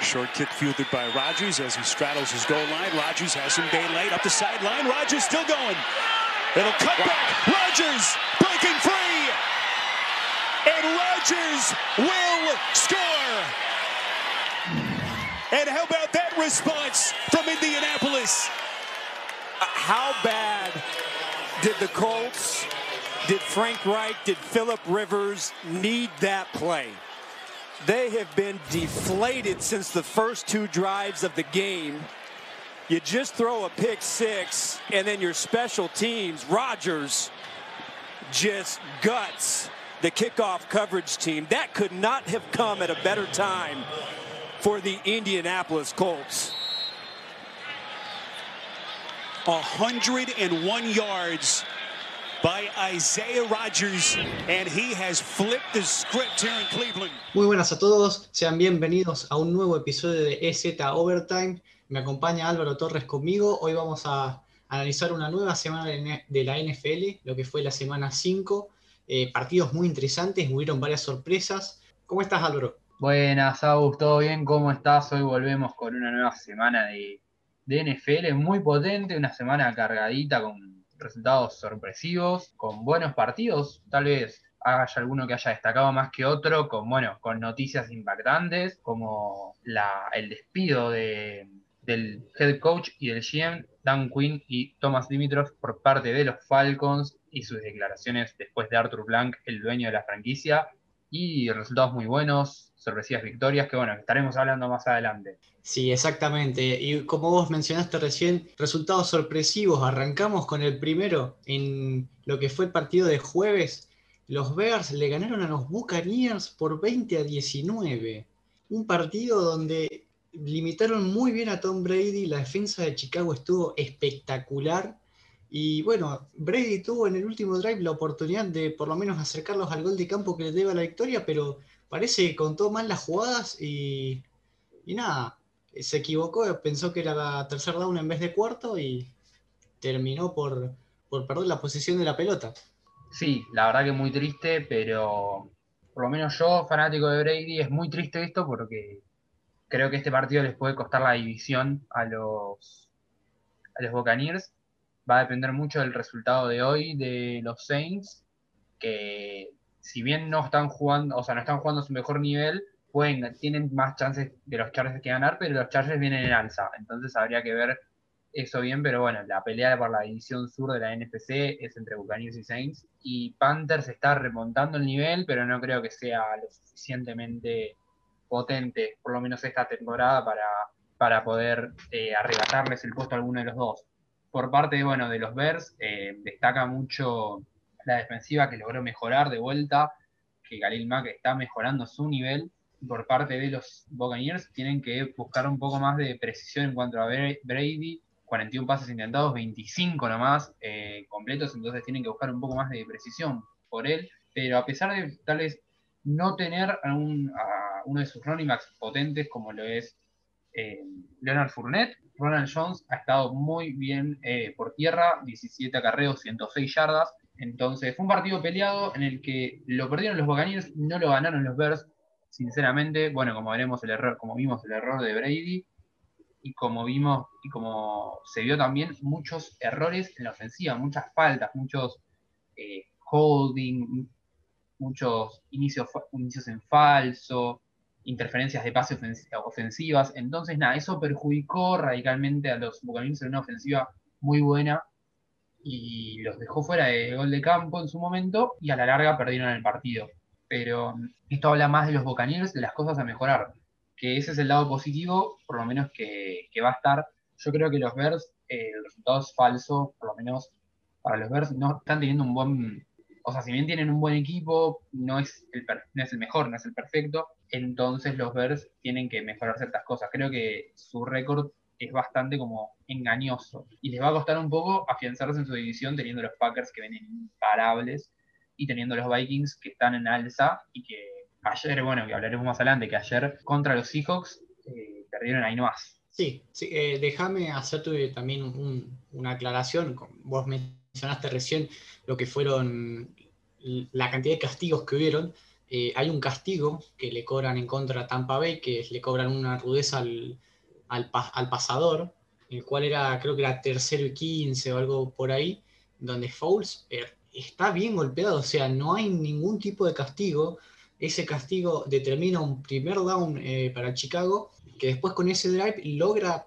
Short kick fielded by Rogers as he straddles his goal line. Rogers has some daylight up the sideline. Rogers still going. It'll cut back. Rogers breaking free. And Rogers will score. And how about that response from Indianapolis? Uh, how bad did the Colts, did Frank Reich, did Philip Rivers need that play? They have been deflated since the first two drives of the game. You just throw a pick six, and then your special teams, Rodgers, just guts the kickoff coverage team. That could not have come at a better time for the Indianapolis Colts. 101 yards by Isaiah Rodgers, and he has flipped the script here in Cleveland. Muy buenas a todos, sean bienvenidos a un nuevo episodio de EZ Overtime. Me acompaña Álvaro Torres conmigo. Hoy vamos a analizar una nueva semana de la NFL, lo que fue la semana 5. Eh, partidos muy interesantes, hubieron varias sorpresas. ¿Cómo estás, Álvaro? Buenas, Agus, ¿todo bien? ¿Cómo estás? Hoy volvemos con una nueva semana de, de NFL muy potente, una semana cargadita con resultados sorpresivos, con buenos partidos, tal vez haya alguno que haya destacado más que otro, con bueno, con noticias impactantes, como la, el despido de, del head coach y del GM, Dan Quinn y Thomas Dimitrov por parte de los Falcons y sus declaraciones después de Arthur Blank, el dueño de la franquicia, y resultados muy buenos, sorpresivas victorias, que bueno, estaremos hablando más adelante. Sí, exactamente. Y como vos mencionaste recién, resultados sorpresivos. Arrancamos con el primero en lo que fue el partido de jueves. Los Bears le ganaron a los Buccaneers por 20 a 19. Un partido donde limitaron muy bien a Tom Brady. La defensa de Chicago estuvo espectacular. Y bueno, Brady tuvo en el último drive la oportunidad de por lo menos acercarlos al gol de campo que le deba la victoria, pero parece que contó mal las jugadas y, y nada, se equivocó, pensó que era la tercer down en vez de cuarto y terminó por, por perder la posición de la pelota. Sí, la verdad que muy triste, pero por lo menos yo, fanático de Brady, es muy triste esto porque creo que este partido les puede costar la división a los, a los Buccaneers va a depender mucho del resultado de hoy de los Saints, que si bien no están jugando, o sea, no están jugando a su mejor nivel, tienen más chances de los Chargers que ganar, pero los Chargers vienen en alza. Entonces habría que ver eso bien, pero bueno, la pelea por la división sur de la NFC es entre Buccaneers y Saints. Y Panthers está remontando el nivel, pero no creo que sea lo suficientemente potente, por lo menos esta temporada, para, para poder eh, arrebatarles el puesto a alguno de los dos por parte bueno, de los Bears, eh, destaca mucho la defensiva que logró mejorar de vuelta, que Galil Mack está mejorando su nivel. Por parte de los Buccaneers, tienen que buscar un poco más de precisión en cuanto a Brady. 41 pases intentados, 25 nomás eh, completos, entonces tienen que buscar un poco más de precisión por él. Pero a pesar de tal vez no tener a, uno de sus running potentes como lo es eh, Leonard Fournette, Ronald Jones ha estado muy bien eh, por tierra, 17 acarreos, 106 yardas. Entonces fue un partido peleado en el que lo perdieron los Buccaneers, no lo ganaron los Bears. Sinceramente, bueno, como veremos el error, como vimos el error de Brady y como vimos y como se vio también muchos errores en la ofensiva, muchas faltas, muchos eh, holding, muchos inicios, inicios en falso, interferencias de pase ofensivas. Entonces, nada, eso perjudicó radicalmente a los Buccaneers en una ofensiva muy buena y los dejó fuera de gol de campo en su momento y a la larga perdieron el partido. Pero esto habla más de los Buccaneers, de las cosas a mejorar, que ese es el lado positivo, por lo menos que, va a estar. Yo creo que los Bears, eh, el resultado es falso, por lo menos para los Bears, no están teniendo un buen o sea, si bien tienen un buen equipo, no es el, no es el mejor, no es el perfecto, entonces los Bears tienen que mejorar ciertas cosas. Creo que su récord es bastante como engañoso y les va a costar un poco afianzarse en su división teniendo los Packers que vienen imparables y teniendo los Vikings que están en alza y que ayer, bueno, que hablaremos más adelante, que ayer contra los Seahawks eh, perdieron ahí nomás. Sí, sí eh, déjame hacerte también una aclaración. Vos mencionaste recién lo que fueron la cantidad de castigos que hubieron. Eh, hay un castigo que le cobran en contra a Tampa Bay, que le cobran una rudeza al, al, pasador, el cual era, creo que era tercero y quince o algo por ahí, donde Fouls eh, está bien golpeado, o sea, no hay ningún tipo de castigo. Ese castigo determina un primer down eh, para Chicago, que después con ese drive logra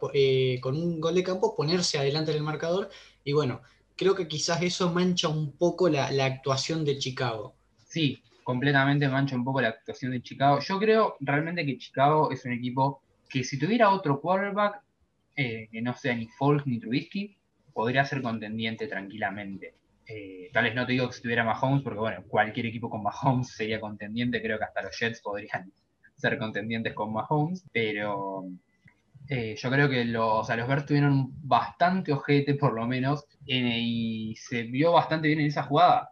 con un gol de campo ponerse adelante en el marcador. Y bueno, creo que quizás eso mancha un poco la, la actuación de Chicago. Sí, completamente mancha un poco la actuación de Chicago. Yo creo realmente que Chicago es un equipo que si tuviera otro quarterback, eh, que no sea ni Folk ni Trubisky, podría ser contendiente tranquilamente. Eh, tal vez no te digo que si tuviera Mahomes, porque bueno, cualquier equipo con Mahomes sería contendiente, creo que hasta los Jets podrían ser contendientes con Mahomes, pero eh, yo creo que los, o los Bears tuvieron bastante ojete por lo menos, y se vio bastante bien en esa jugada.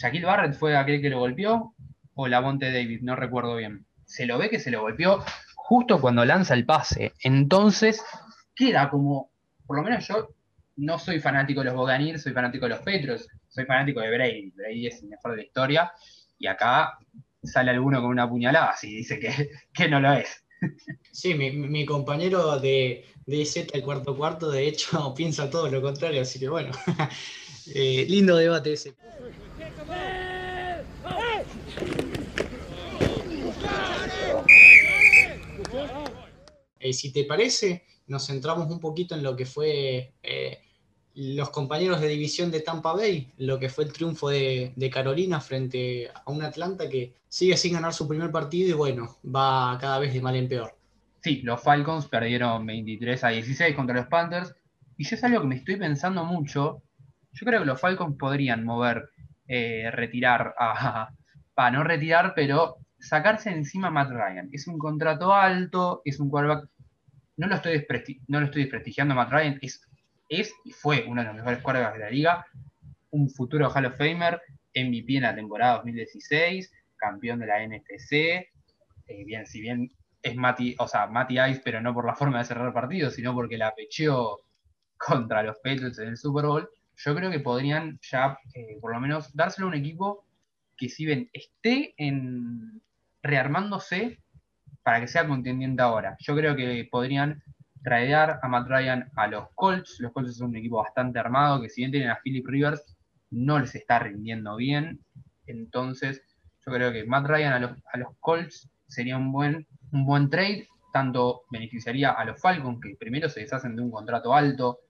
Shaquille Barrett fue aquel que lo golpeó o Lavonte David, no recuerdo bien. Se lo ve que se lo golpeó justo cuando lanza el pase. Entonces, queda como, por lo menos yo no soy fanático de los Buccaneers, soy fanático de los Petros, soy fanático de Brady. Brady es el mejor de la historia y acá sale alguno con una puñalada si dice que, que no lo es. Sí, mi, compañero de, de Z el cuarto cuarto, de hecho, piensa todo lo contrario, así que bueno, eh, lindo debate ese. Eh, si te parece, nos centramos un poquito en lo que fue eh, los compañeros de división de Tampa Bay, lo que fue el triunfo de, Carolina frente a un Atlanta que sigue sin ganar su primer partido y bueno, va cada vez de mal en peor. Sí, los Falcons perdieron 23 a 16 contra los Panthers y yo es algo que me estoy pensando mucho. Yo creo que los Falcons podrían mover, eh, retirar a, para no retirar, pero sacarse encima a Matt Ryan. Es un contrato alto, es un quarterback. No lo estoy, no lo estoy desprestigiando a Matt Ryan, es, y fue uno de los mejores quarterbacks de la liga, un futuro Hall of Famer, MVP en la temporada 2016, campeón de la NFC. Eh, bien, si bien es Matty, o sea, Matty Ice, pero no por la forma de cerrar el partido, sino porque la pecheó contra los Patriots en el Super Bowl, yo creo que podrían ya, eh, por lo menos, dárselo a un equipo que si bien esté en, rearmándose para que sea contendiente ahora. Yo creo que podrían traer a Matt Ryan a los Colts. Los Colts son un equipo bastante armado, que si bien tienen a Philip Rivers, no les está rindiendo bien. Entonces, yo creo que Matt Ryan a los, a los Colts sería un buen, un buen trade. Tanto beneficiaría a los Falcons, que primero se deshacen de un contrato alto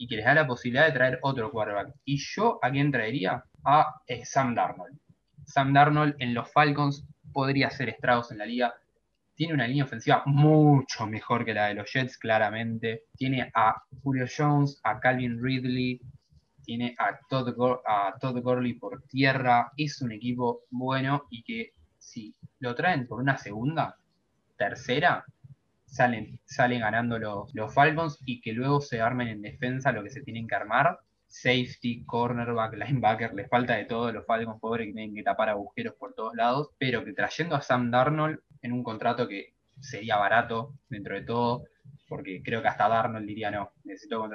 y que les da la posibilidad de traer otro quarterback. Y yo, ¿a quién traería? A eh, Sam Darnold. Sam Darnold en los Falcons podría hacer estragos en la liga. Tiene una línea ofensiva mucho mejor que la de los Jets, claramente. Tiene a Julio Jones, a Calvin Ridley, tiene a Todd, a Todd Gurley por tierra. Es un equipo bueno y que si lo traen por una segunda, tercera, salen, salen ganando los, Falcons y que luego se armen en defensa lo que se tienen que armar safety, cornerback, linebacker, les falta de todo, los Falcons pobres que tienen que tapar agujeros por todos lados, pero que trayendo a Sam Darnold en un contrato que sería barato dentro de todo, porque creo que hasta Darnold diría no, necesito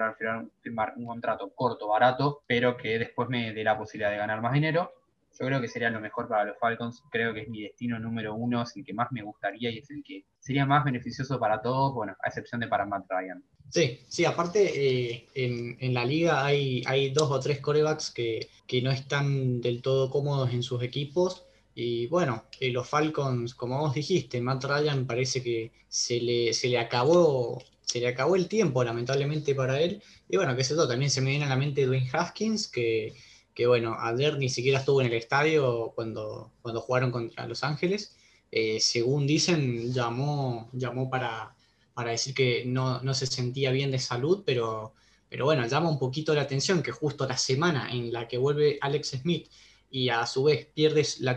firmar un contrato corto, barato, pero que después me dé la posibilidad de ganar más dinero. Yo creo que sería lo mejor para los Falcons, creo que es mi destino número uno, es el que más me gustaría y es el que sería más beneficioso para todos, bueno, a excepción de para Matt Ryan. Sí, sí, aparte eh, en, la liga hay, hay dos o tres corebacks que, no están del todo cómodos en sus equipos. Y bueno, eh, los Falcons, como vos dijiste, Matt Ryan parece que se le, se le acabó se le acabó el tiempo, lamentablemente, para él. Y bueno, que sé todo, también se me viene a la mente Dwayne Haskins, que, que bueno, ayer ni siquiera estuvo en el estadio cuando, cuando jugaron contra Los Ángeles. Eh, según dicen, llamó, llamó para, para decir que no, se sentía bien de salud, pero, pero bueno, llama un poquito la atención que justo la semana en la que vuelve Alex Smith y a su vez pierdes la,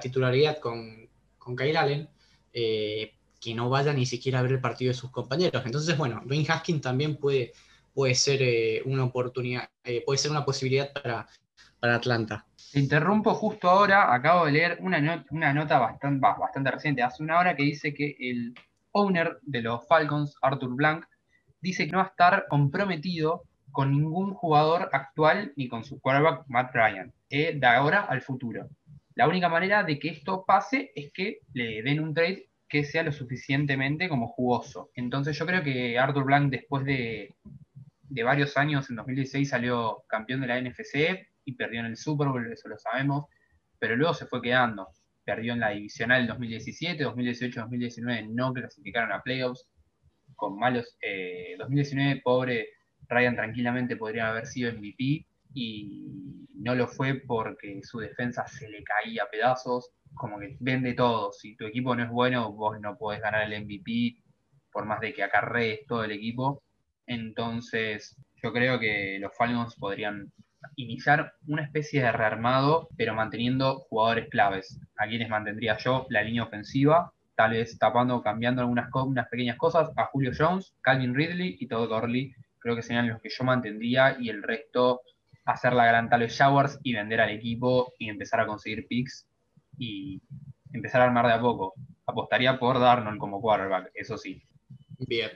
titularidad con, con Kyle Allen, eh, que no vaya ni siquiera a ver el partido de sus compañeros. Entonces, bueno, Dwayne Haskins también puede, puede ser eh, una oportunidad, puede ser una posibilidad para, para Atlanta. Te interrumpo justo ahora, acabo de leer una, nota bastante, bastante reciente, hace una hora, que dice que el owner de los Falcons, Arthur Blank, dice que no va a estar comprometido con ningún jugador actual ni con su quarterback Matt Ryan, eh, de ahora al futuro. La única manera de que esto pase es que le den un trade que sea lo suficientemente como jugoso. Entonces yo creo que Arthur Blank después de, de varios años, en 2016 salió campeón de la NFC y perdió en el Super Bowl, eso lo sabemos, pero luego se fue quedando. Perdió en la divisional en 2017, 2018, 2019 no clasificaron a playoffs con malos. 2019, eh, pobre Ryan tranquilamente podría haber sido MVP y no lo fue porque su defensa se le caía a pedazos. Como que vende todo. Si tu equipo no es bueno, vos no podés ganar el MVP por más de que acarrees todo el equipo. Entonces, yo creo que los Falcons podrían iniciar una especie de rearmado, pero manteniendo jugadores claves. A quienes mantendría yo la línea ofensiva, tal vez tapando, cambiando algunas unas pequeñas cosas, a Julio Jones, Calvin Ridley y Todd Gurley, creo que serían los que yo mantendría y el resto hacer la gran tal de Showers y vender al equipo y empezar a conseguir picks y empezar a armar de a poco. Apostaría por Darnold como quarterback, eso sí. Bien.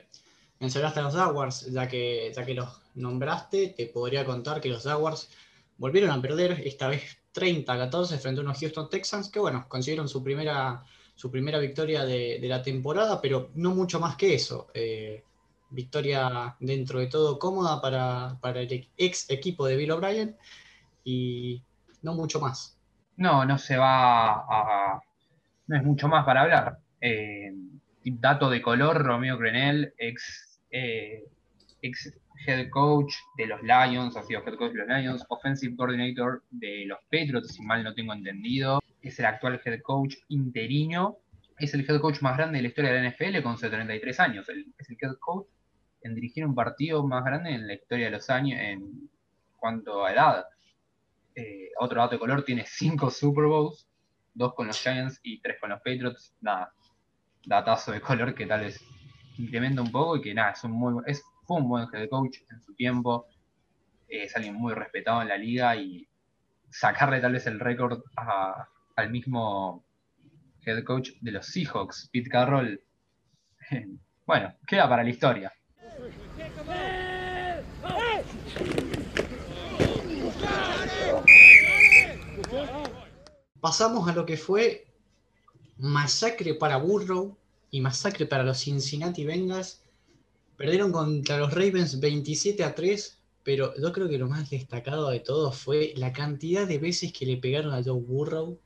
Mencionaste los Jaguars, ya que, ya que los nombraste, te podría contar que los Jaguars volvieron a perder, esta vez 30-14 frente a unos Houston Texans, que bueno, consiguieron su primera, su primera victoria de, la temporada, pero no mucho más que eso. Eh, victoria dentro de todo cómoda para, el ex equipo de Bill O'Brien y no mucho más. No, no se va a... No es mucho más para hablar. Eh, dato de color, Romeo Grenell, ex, eh, ex head coach de los Lions, ha sido head coach de los Lions, offensive coordinator de los Patriots, si mal no tengo entendido. Es el actual head coach interino. Es el head coach más grande de la historia de la NFL con 73 años. es el head coach en dirigir un partido más grande en la historia de los años en cuanto a edad. Eh, otro dato de color, tiene cinco Super Bowls, dos con los Giants y tres con los Patriots. Nada, datazo de color que tal vez incrementa un poco y que nada, es un muy, es, fue un buen head coach en su tiempo. Es alguien muy respetado en la liga y sacarle tal vez el récord al mismo head coach de los Seahawks, Pete Carroll. Bueno, queda para la historia. Pasamos a lo que fue masacre para Burrow y masacre para los Cincinnati Bengals. Perdieron contra los Ravens 27 a 3, pero yo creo que lo más destacado de todo fue la cantidad de veces que le pegaron a Joe Burrow.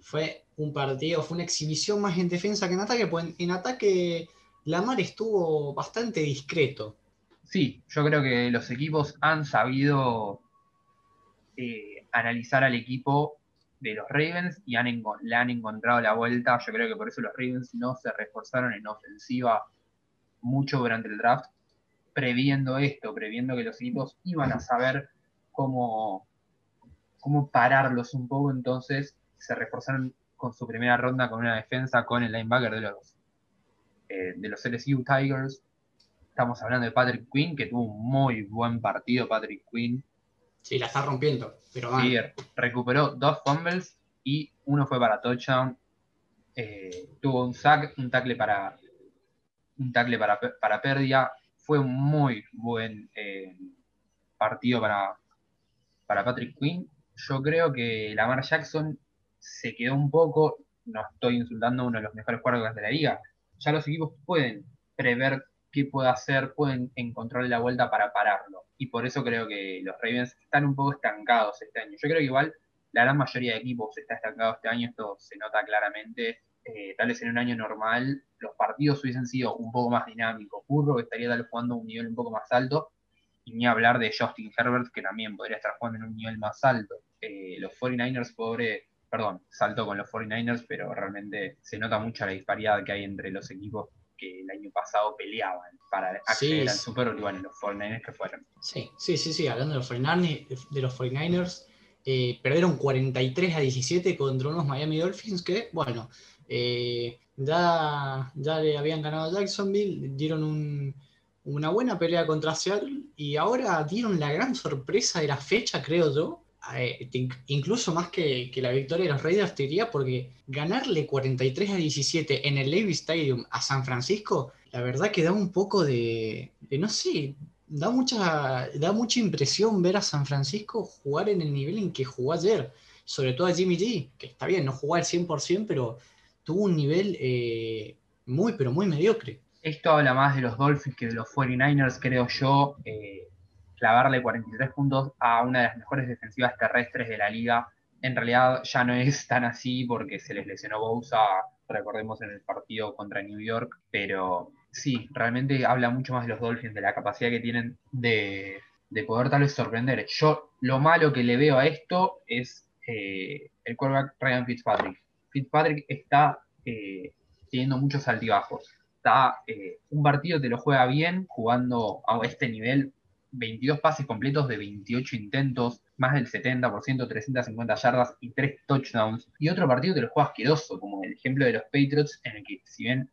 Fue un partido, fue una exhibición más en defensa que en ataque, pues en ataque Lamar estuvo bastante discreto. Sí, yo creo que los equipos han sabido eh, analizar al equipo de los Ravens y han, le han encontrado la vuelta. Yo creo que por eso los Ravens no se reforzaron en ofensiva mucho durante el draft, previendo esto, previendo que los equipos iban a saber cómo, cómo pararlos un poco. Entonces se reforzaron con su primera ronda con una defensa con el linebacker de los eh, de los LSU Tigers. Estamos hablando de Patrick Quinn, que tuvo un muy buen partido, Patrick Quinn. Sí, la está rompiendo, pero recuperó dos fumbles y uno fue para touchdown. Eh, tuvo un sack, un tackle para un tackle para, para pérdida. Fue un muy buen eh, partido para, para Patrick Quinn. Yo creo que Lamar Jackson se quedó un poco, no estoy insultando a uno de los mejores jugadores de la liga, ya los equipos pueden prever qué puede hacer, pueden encontrarle la vuelta para pararlo. Y por eso creo que los Ravens están un poco estancados este año. Yo creo que igual la gran mayoría de equipos está estancado este año, esto se nota claramente. Eh, tal vez en un año normal los partidos hubiesen sido un poco más dinámicos. Burro estaría tal jugando a un nivel un poco más alto. Y ni hablar de Justin Herbert, que también podría estar jugando en un nivel más alto. Eh, los 49ers, pobre, perdón, saltó con los 49ers, pero realmente se nota mucho la disparidad que hay entre los equipos que el año pasado peleaban para acceder al Super Bowl y bueno, los 49ers que fueron. Sí, sí, sí, sí, hablando de los 49ers, de los 49ers eh, perdieron 43 a 17 contra unos Miami Dolphins que, bueno, eh, ya, ya le habían ganado a Jacksonville, dieron una buena pelea contra Seattle y ahora dieron la gran sorpresa de la fecha, creo yo, incluso más que, la victoria de los Raiders, te diría, porque ganarle 43 a 17 en el Levi's Stadium a San Francisco, la verdad que da un poco de, no sé, da mucha, da mucha impresión ver a San Francisco jugar en el nivel en que jugó ayer. sobre todo a Jimmy G, que está bien, no jugó al 100%, pero tuvo un nivel eh, muy, pero muy mediocre. Esto habla más de los Dolphins que de los 49ers, creo yo. Eh, clavarle 43 puntos a una de las mejores defensivas terrestres de la liga. En realidad ya no es tan así porque se les lesionó Bousa, recordemos en el partido contra New York, pero sí, realmente habla mucho más de los Dolphins, de la capacidad que tienen de, poder tal vez sorprender. Yo lo malo que le veo a esto es eh, el quarterback Ryan Fitzpatrick. Fitzpatrick está eh, teniendo muchos altibajos. Está, eh, un partido te lo juega bien, jugando a este nivel, 22 pases completos de 28 intentos, más del 70%, 350 yardas y 3 touchdowns. Y otro partido te lo juega asqueroso, como el ejemplo de los Patriots, en el que si bien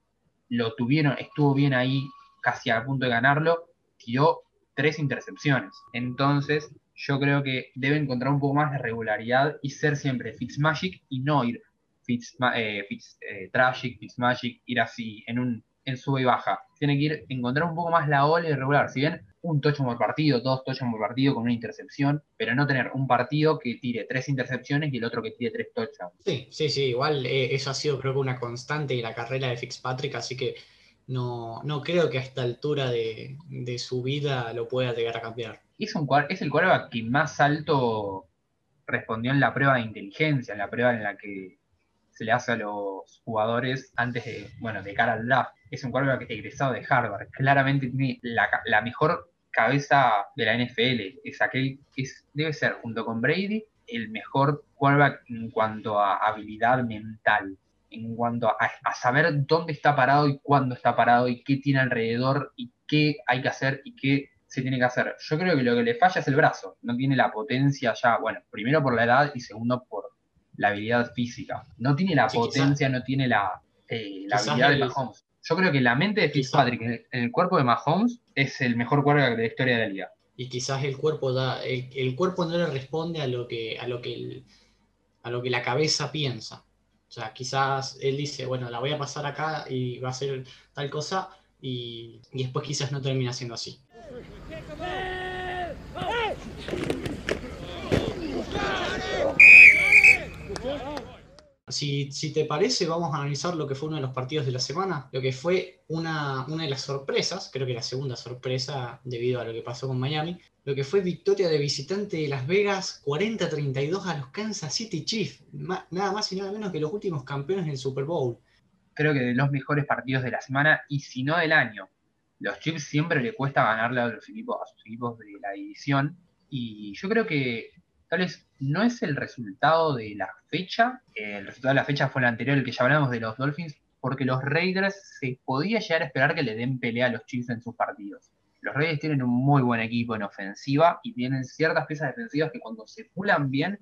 lo tuvieron, estuvo bien ahí, casi a punto de ganarlo, tiró tres intercepciones. Entonces, yo creo que debe encontrar un poco más de regularidad y ser siempre Fitzmagic y no ir Fitz, eh, Fitz eh, Tragic, Fitzmagic, ir así en un en sube y baja. Tiene que ir encontrar un poco más la ola y regular. Si bien un touchdown por partido, dos touchdowns por partido con una intercepción, pero no tener un partido que tire tres intercepciones y el otro que tire tres touchdowns. Sí, sí, sí, igual eh, eso ha sido creo que una constante en la carrera de Fitzpatrick, así que no, no creo que a esta altura de, su vida lo pueda llegar a cambiar. Es, un, es el quarterback que más alto respondió en la prueba de inteligencia, en la prueba en la que se le hace a los jugadores antes de, bueno, de cara al draft. Es un quarterback egresado de Harvard. Claramente tiene la, mejor cabeza de la NFL. Es aquel que debe ser, junto con Brady, el mejor quarterback en cuanto a habilidad mental. En cuanto a, saber dónde está parado y cuándo está parado y qué tiene alrededor y qué hay que hacer y qué se tiene que hacer. Yo creo que lo que le falla es el brazo. No tiene la potencia ya, bueno, primero por la edad y segundo por la habilidad física. No tiene la potencia, no tiene la, eh, la habilidad de Mahomes. Yo creo que la mente de Fitzpatrick en el, cuerpo de Mahomes es el mejor cuerpo de la historia de la liga. Y quizás el cuerpo da, el, cuerpo no le responde a lo que, a lo que a lo que la cabeza piensa. O sea, quizás él dice, bueno, la voy a pasar acá y va a ser tal cosa, y, y después quizás no termina siendo así. Si, te parece, vamos a analizar lo que fue uno de los partidos de la semana, lo que fue una, de las sorpresas, creo que la segunda sorpresa debido a lo que pasó con Miami, lo que fue victoria de visitante de Las Vegas 40-32 a los Kansas City Chiefs, nada más y nada menos que los últimos campeones del Super Bowl. Creo que de los mejores partidos de la semana y si no del año. Los Chiefs siempre le cuesta ganarle a los equipos, a sus equipos de la división y yo creo que tal vez no es el resultado de la fecha, el resultado de la fecha fue el anterior, el que ya hablamos de los Dolphins, porque los Raiders se podía llegar a esperar que le den pelea a los Chiefs en sus partidos. Los Raiders tienen un muy buen equipo en ofensiva y tienen ciertas piezas defensivas que cuando se pulan bien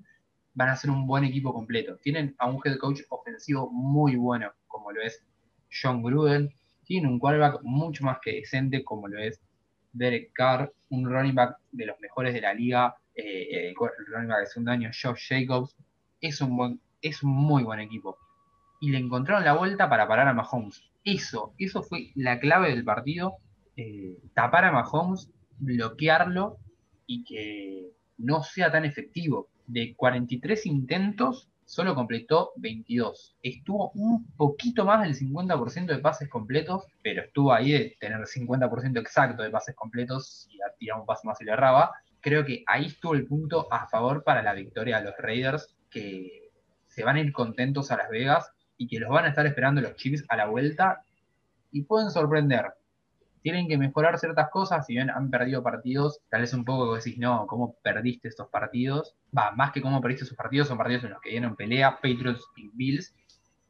van a ser un buen equipo completo. Tienen a un head coach ofensivo muy bueno, como lo es John Gruden. Tienen un quarterback mucho más que decente, como lo es Derek Carr, un running back de los mejores de la liga eh, el segundo año, Josh Jacobs, es un, buen, es un muy buen equipo. Y le encontraron la vuelta para parar a Mahomes. Eso, eso fue la clave del partido. Eh, tapar a Mahomes, bloquearlo y que no sea tan efectivo. De 43 intentos, solo completó 22. Estuvo un poquito más del 50% de pases completos, pero estuvo ahí de tener 50% exacto de pases completos y tiraba un pase más y le erraba creo que ahí estuvo el punto a favor para la victoria de los Raiders, que se van a ir contentos a Las Vegas y que los van a estar esperando los Chiefs a la vuelta y pueden sorprender. Tienen que mejorar ciertas cosas, si bien han perdido partidos, tal vez un poco decís, no, ¿cómo perdiste estos partidos? Va, más que cómo perdiste esos partidos, son partidos en los que dieron pelea, Patriots y Bills,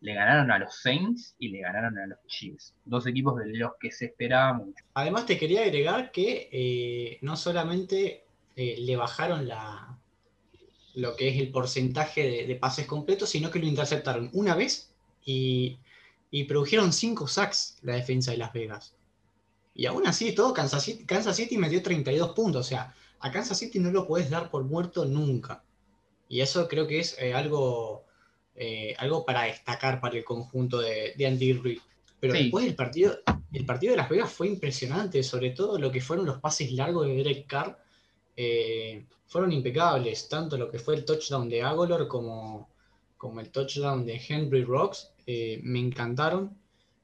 le ganaron a los Saints y le ganaron a los Chiefs. Dos equipos de los que se esperaba mucho. Además te quería agregar que eh, no solamente eh, le bajaron la, lo que es el porcentaje de, pases completos, sino que lo interceptaron una vez y, produjeron cinco sacks la defensa de Las Vegas. Y aún así, todo Kansas City, Kansas City metió 32 puntos. O sea, a Kansas City no lo puedes dar por muerto nunca. Y eso creo que es eh, algo, eh, algo para destacar para el conjunto de, Andy Reid. Pero después el partido, el partido de Las Vegas fue impresionante, sobre todo lo que fueron los pases largos de Derek Carr eh, fueron impecables, tanto lo que fue el touchdown de Agolor como, como el touchdown de Henry Rocks, eh, me encantaron.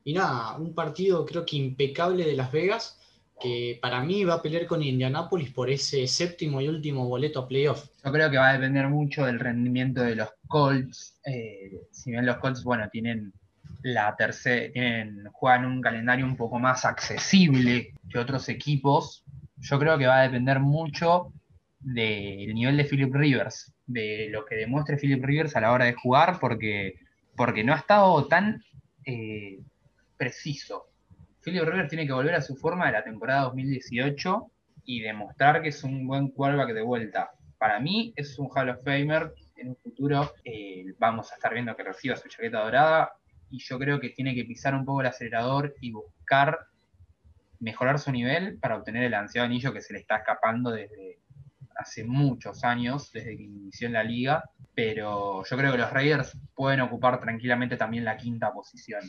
Y nada, un partido creo que impecable de Las Vegas, que para mí va a pelear con Indianapolis por ese séptimo y último boleto a playoff. Yo creo que va a depender mucho del rendimiento de los Colts. Eh, si bien los Colts, bueno, tienen la tercera, juegan un calendario un poco más accesible que otros equipos, yo creo que va a depender mucho del nivel de Philip Rivers, de lo que demuestre Philip Rivers a la hora de jugar, porque, porque no ha estado tan eh, preciso. Philip Rivers tiene que volver a su forma de la temporada 2018 y demostrar que es un buen quarterback de vuelta. Para mí es un Hall of Famer. En un futuro eh, vamos a estar viendo que reciba su chaqueta dorada y yo creo que tiene que pisar un poco el acelerador y buscar mejorar su nivel para obtener el ansiado anillo que se le está escapando desde hace muchos años, desde que inició en la liga, pero yo creo que los Raiders pueden ocupar tranquilamente también la quinta posición.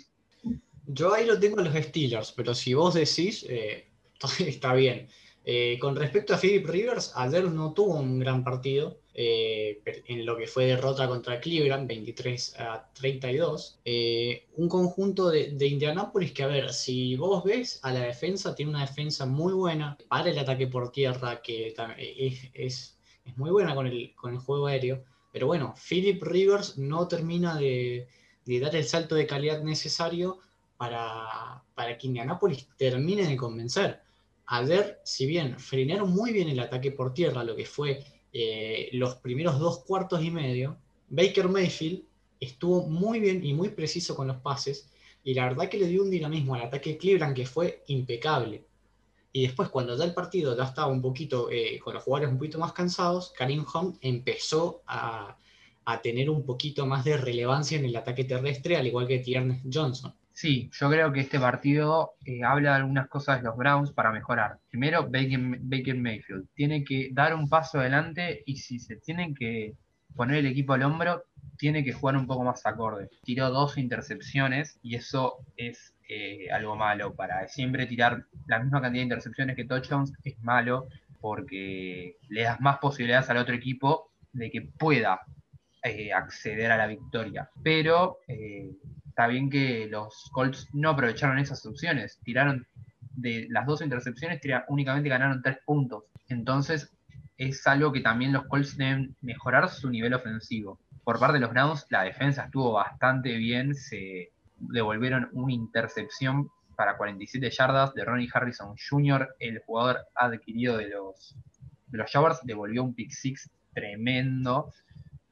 Yo ahí lo tengo los Steelers, pero si vos decís, eh, está bien. Eh, con respecto a Philip Rivers, ayer no tuvo un gran partido eh, en lo que fue derrota contra Cleveland, 23 a 32. Eh, un conjunto de, de, Indianapolis que, a ver, si vos ves a la defensa, tiene una defensa muy buena para el ataque por tierra, que es, es, es muy buena con el, con el juego aéreo. Pero bueno, Philip Rivers no termina de, de dar el salto de calidad necesario para, para que Indianapolis termine de convencer ver si bien frenaron muy bien el ataque por tierra, lo que fue eh, los primeros dos cuartos y medio, Baker Mayfield estuvo muy bien y muy preciso con los pases, y la verdad que le dio un dinamismo al ataque de Cleveland que fue impecable. Y después, cuando ya el partido ya estaba un poquito, eh, con los jugadores un poquito más cansados, Karim Hunt empezó a, a, tener un poquito más de relevancia en el ataque terrestre, al igual que Tiernes Johnson. Sí, yo creo que este partido eh, habla de algunas cosas de los Browns para mejorar. Primero, Baker, Mayfield tiene que dar un paso adelante y si se tiene que poner el equipo al hombro, tiene que jugar un poco más acorde. Tiró dos intercepciones y eso es eh, algo malo. Para siempre tirar la misma cantidad de intercepciones que touchdowns es malo porque le das más posibilidades al otro equipo de que pueda eh, acceder a la victoria. Pero está bien que los Colts no aprovecharon esas opciones. Tiraron de las dos intercepciones, únicamente ganaron tres puntos. Entonces, es algo que también los Colts deben mejorar su nivel ofensivo. Por parte de los Browns, la defensa estuvo bastante bien. Se devolvieron una intercepción para 47 yardas de Ronnie Harrison Jr., el jugador adquirido de los, de los Jaguars, devolvió un pick six tremendo,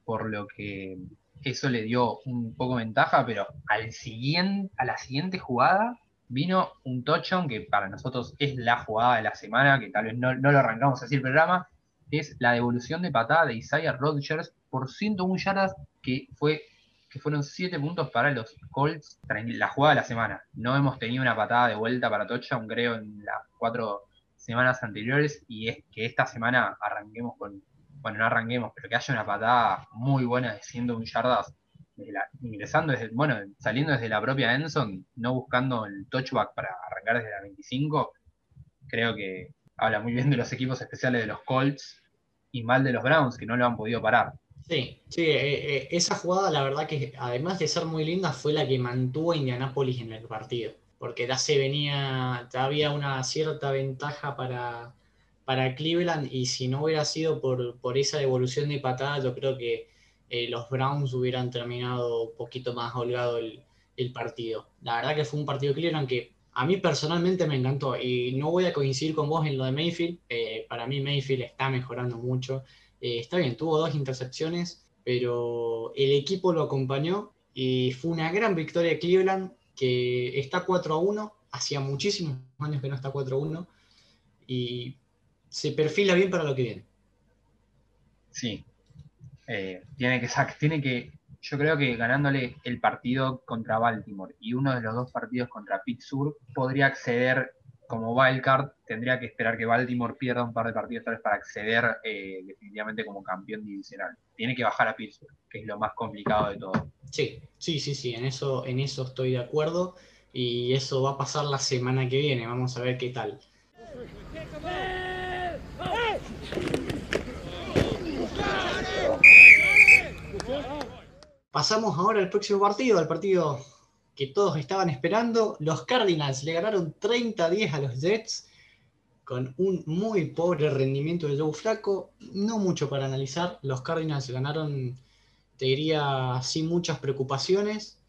por lo que eso le dio un poco de ventaja, pero al siguiente, a la siguiente jugada vino un touchdown que para nosotros es la jugada de la semana, que tal vez no, lo arrancamos así el programa, es la devolución de patada de Isaiah Rodgers por 101 yardas, que, fue, que fueron 7 puntos para los Colts, la jugada de la semana. No hemos tenido una patada de vuelta para touchdown, creo, en las cuatro semanas anteriores, y es que esta semana arranquemos con bueno, no arranquemos, pero que haya una patada muy buena de 101 yardas, ingresando desde, bueno, saliendo desde la propia Enson, no buscando el touchback para arrancar desde la 25, creo que habla muy bien de los equipos especiales de los Colts y mal de los Browns, que no lo han podido parar. Sí, sí, eh, eh, esa jugada la verdad que además de ser muy linda fue la que mantuvo a Indianapolis en el partido, porque ya se venía, ya había una cierta ventaja para, para Cleveland y si no hubiera sido por, por esa devolución de patada, yo creo que eh, los Browns hubieran terminado un poquito más holgado el, el, partido. La verdad que fue un partido Cleveland que a mí personalmente me encantó y no voy a coincidir con vos en lo de Mayfield. Eh, para mí Mayfield está mejorando mucho. Eh, está bien, tuvo dos intercepciones, pero el equipo lo acompañó y fue una gran victoria de Cleveland que está 4 a 1. Hacía muchísimos años que no está 4 a 1. Y se perfila bien para lo que viene. Sí. Eh, tiene, que, tiene que, yo creo que ganándole el partido contra Baltimore y uno de los dos partidos contra Pittsburgh, podría acceder como wildcard, tendría que esperar que Baltimore pierda un par de partidos tal vez para acceder eh, definitivamente como campeón divisional. Tiene que bajar a Pittsburgh, que es lo más complicado de todo. Sí, sí, sí, sí, en eso, en eso estoy de acuerdo y eso va a pasar la semana que viene, vamos a ver qué tal. Pasamos ahora al próximo partido, al partido que todos estaban esperando. Los Cardinals le ganaron 30-10 a los Jets con un muy pobre rendimiento de Joe Flaco. No mucho para analizar. Los Cardinals ganaron, te diría, sin muchas preocupaciones.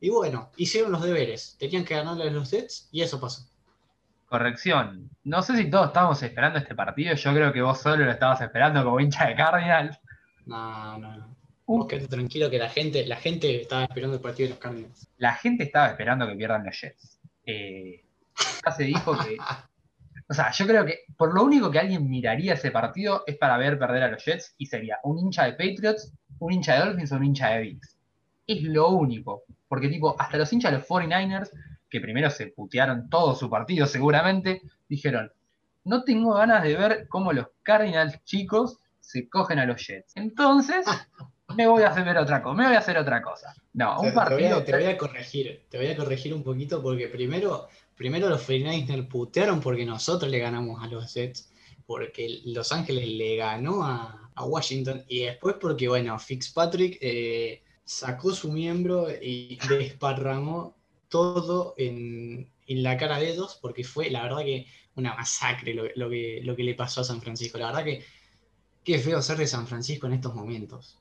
Y bueno, hicieron los deberes. Tenían que ganarle a los Jets y eso pasó. Corrección. No sé si todos estábamos esperando este partido. Yo creo que vos solo lo estabas esperando como hincha de Cardinals. No, no, no. Quedate tranquilo que la gente, la gente estaba esperando el partido de los Cardinals. La gente estaba esperando que pierdan los Jets. Eh, ya se dijo que. O sea, yo creo que por lo único que alguien miraría ese partido es para ver perder a los Jets y sería un hincha de Patriots, un hincha de Dolphins o un hincha de Bills. Es lo único. Porque, tipo, hasta los hinchas de los 49ers, que primero se putearon todo su partido seguramente, dijeron: No tengo ganas de ver cómo los Cardinals chicos se cogen a los Jets. Entonces, me voy a hacer otra cosa, me voy a hacer otra cosa. No, un partido. Te voy, a, corregir, te voy a corregir un poquito porque primero, primero los 49ers putearon porque nosotros le ganamos a los Jets, porque Los Ángeles le ganó a, Washington y después porque, bueno, Fitzpatrick eh, sacó su miembro y desparramó todo en, la cara de ellos porque fue, la verdad que una masacre lo, que, lo que le pasó a San Francisco. La verdad que qué feo ser de San Francisco en estos momentos.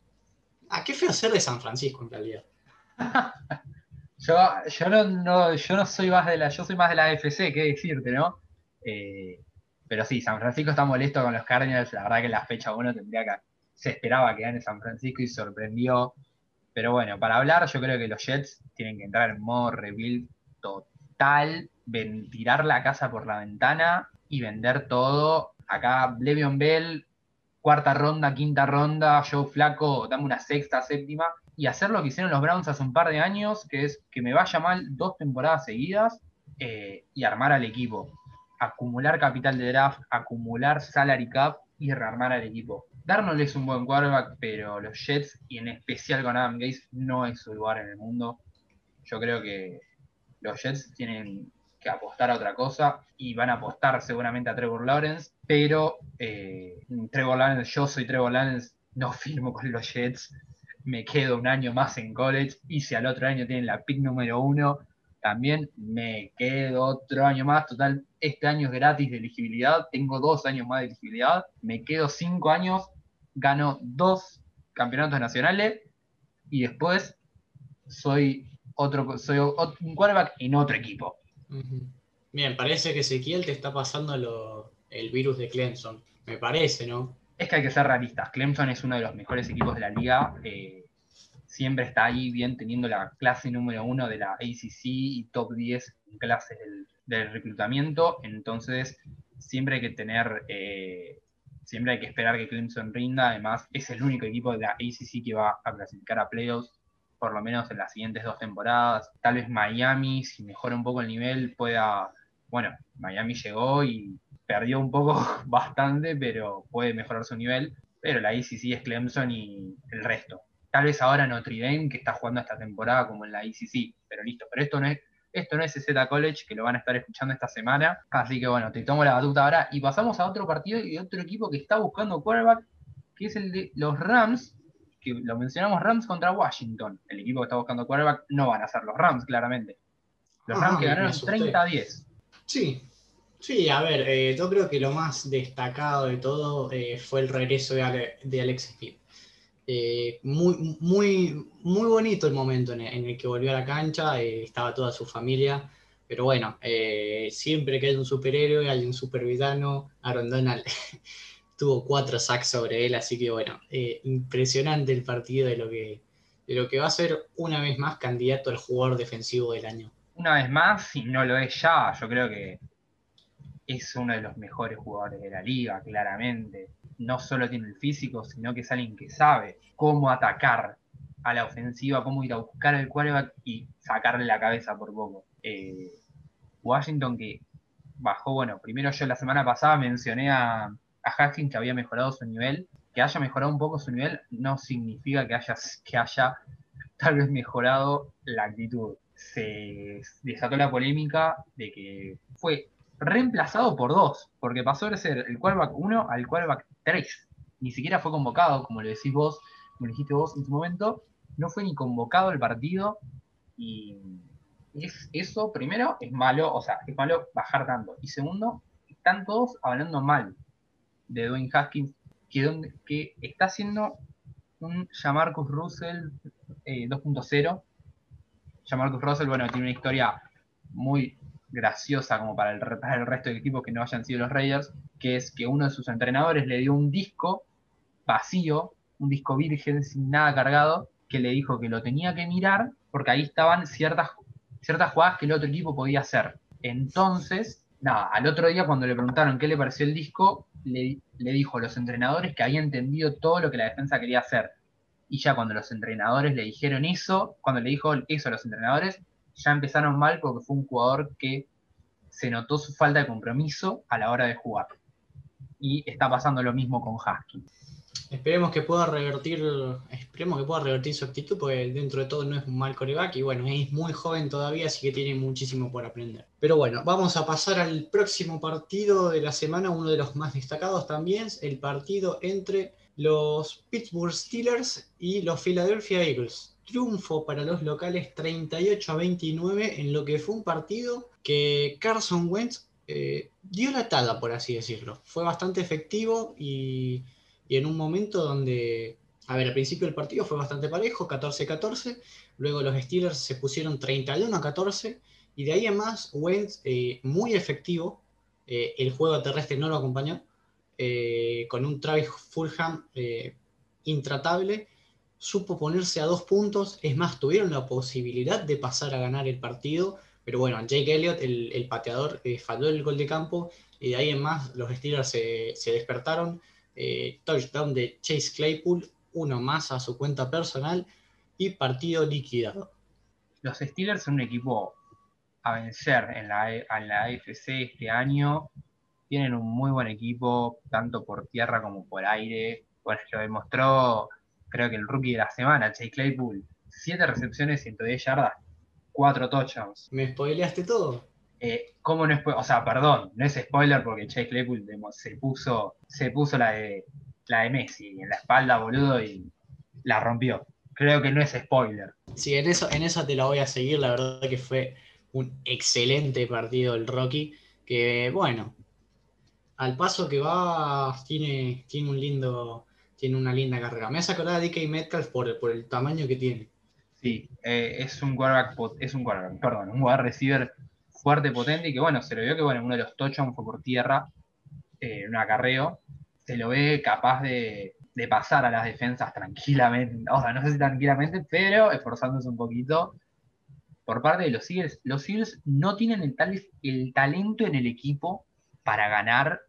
Ah, qué feo ser de San Francisco en realidad. yo, yo, no, yo no soy más de la, yo soy más de la FC, qué decirte, ¿no? Eh, pero sí, San Francisco está molesto con los Cardinals. La verdad que la fecha 1 tendría que. Se esperaba que gane San Francisco y sorprendió. Pero bueno, para hablar, yo creo que los Jets tienen que entrar en modo rebuild total, tirar la casa por la ventana y vender todo. Acá Le'Veon Bell cuarta ronda, quinta ronda, Joe Flaco, dame una sexta, séptima, y hacer lo que hicieron los Browns hace un par de años, que es que me vaya mal dos temporadas seguidas eh, y armar al equipo. Acumular capital de draft, acumular salary cap y rearmar al equipo. Darnold es un buen quarterback, pero los Jets, y en especial con Adam Gates, no es su lugar en el mundo. Yo creo que los Jets tienen que apostar a otra cosa y van a apostar seguramente a Trevor Lawrence, pero eh, yo soy Trevor Lawrence, no firmo con los Jets, me quedo un año más en college y si al otro año tienen la pick número uno, también me quedo otro año más, total, este año es gratis de elegibilidad, tengo dos años más de elegibilidad, me quedo cinco años, gano dos campeonatos nacionales y después soy otro, soy un quarterback en otro equipo. Bien, parece que Ezequiel te está pasando el virus de Clemson. Me parece, ¿no? Es que hay que ser realistas. Clemson es uno de los mejores equipos de la liga. Eh, siempre está ahí bien teniendo la clase número uno de la ACC y top 10 en clases del, reclutamiento. Entonces, siempre hay que tener, eh, siempre hay que esperar que Clemson rinda. Además, es el único equipo de la ACC que va a clasificar a playoffs por lo menos en las siguientes dos temporadas. Tal vez Miami, si mejora un poco el nivel, pueda. Bueno, Miami llegó y perdió un poco bastante, pero puede mejorar su nivel. Pero la ICC es Clemson y el resto. Tal vez ahora Notre Dame, que está jugando esta temporada como en la ICC, pero listo. Pero esto no es, esto no es Z College, que lo van a estar escuchando esta semana. Así que bueno, te tomo la batuta ahora y pasamos a otro partido y otro equipo que está buscando quarterback, que es el de los Rams, que lo mencionamos Rams contra Washington. El equipo que está buscando quarterback no van a ser los Rams, claramente. Los Rams que ganaron 30 a 10. Sí, sí, a ver, eh, yo creo que lo más destacado de todo eh, fue el regreso de, Alex Smith. Eh, muy, muy, muy bonito el momento en el, que volvió a la cancha, estaba toda su familia. Pero bueno, siempre que hay un superhéroe, hay un supervillano. Aaron Donald tuvo cuatro sacks sobre él, así que bueno, impresionante el partido de lo, que, de lo que va a ser una vez más candidato al jugador defensivo del año. Una vez más, si no lo es ya, yo creo que es uno de los mejores jugadores de la liga, claramente. No solo tiene el físico, sino que es alguien que sabe cómo atacar a la ofensiva, cómo ir a buscar el quarterback y sacarle la cabeza por poco. Eh, Washington que bajó, bueno, primero yo la semana pasada mencioné a, a que había mejorado su nivel. Que haya mejorado un poco su nivel no significa que haya, que haya tal vez mejorado la actitud. Se desató la polémica de que fue reemplazado por dos, porque pasó de ser el quarterback 1 al quarterback 3. Ni siquiera fue convocado, como le decís vos, como dijiste vos en su momento, no fue ni convocado el partido y es, eso, primero, es malo, o sea, es malo bajar tanto. Y segundo, están todos hablando mal de Dwayne Haskins, que, que está haciendo un Jamarcus Russell 2.0. Eh, Jamarcus Russell, bueno, tiene una historia muy graciosa como para el, resto del equipo que no hayan sido los Raiders, que es que uno de sus entrenadores le dio un disco vacío, un disco virgen sin nada cargado, que le dijo que lo tenía que mirar porque ahí estaban ciertas, ciertas jugadas que el otro equipo podía hacer. Entonces, nada, al otro día cuando le preguntaron qué le pareció el disco, le, dijo a los entrenadores que había entendido todo lo que la defensa quería hacer. Y ya cuando los entrenadores le dijeron eso, cuando le dijo eso a los entrenadores, ya empezaron mal porque fue un jugador que se notó su falta de compromiso a la hora de jugar. Y está pasando lo mismo con Haskins. Esperemos que pueda revertir, esperemos que pueda revertir su actitud, porque dentro de todo no es un mal coreback y bueno, es muy joven todavía, así que tiene muchísimo por aprender. Pero bueno, vamos a pasar al próximo partido de la semana, uno de los más destacados también, el partido entre los Pittsburgh Steelers y los Philadelphia Eagles. Triunfo para los locales 38 a 29 en lo que fue un partido que Carson Wentz eh, dio la tada, por así decirlo. Fue bastante efectivo y y en un momento donde, a ver, al principio del partido fue bastante parejo, 14-14, luego los Steelers se pusieron 31-14 y de ahí en más Wentz eh, muy efectivo, eh, el juego terrestre no lo acompañó, con un Travis Fulham intratable, supo ponerse a dos puntos, es más, tuvieron la posibilidad de pasar a ganar el partido, pero bueno, Jake Elliott, el, pateador, falló el gol de campo y de ahí en más los Steelers se, se despertaron, eh, touchdown de Chase Claypool, uno más a su cuenta personal y partido liquidado. Los Steelers son un equipo a vencer en la, en la AFC este año. Tienen un muy buen equipo, tanto por tierra como por aire. Bueno, lo demostró, creo que el rookie de la semana, Chase Claypool. Siete recepciones, 110 yardas, cuatro touchdowns. ¿Me spoileaste todo? Eh, ¿Cómo no es O sea, perdón, no es spoiler porque Chase Claypool se puso, se puso la de, la de Messi en la espalda, boludo, y la rompió. Creo que no es spoiler. Sí, en eso, en eso te la voy a seguir. La verdad que fue un excelente partido el Rocky. Que bueno, al paso que va, tiene, tiene un lindo, tiene una linda carrera. Me hace acordar a DK Metcalf por, por el tamaño que tiene. Sí, eh, es un quarterback, es un quarterback, perdón, un wide receiver fuerte, potente, y que bueno, se lo vio que bueno, uno de los touchdowns fue por tierra, en eh, un acarreo, se lo ve capaz de, pasar a las defensas tranquilamente, o sea, no sé si tranquilamente, pero esforzándose un poquito. Por parte de los Eagles, los Eagles no tienen el, tal, el talento en el equipo para ganar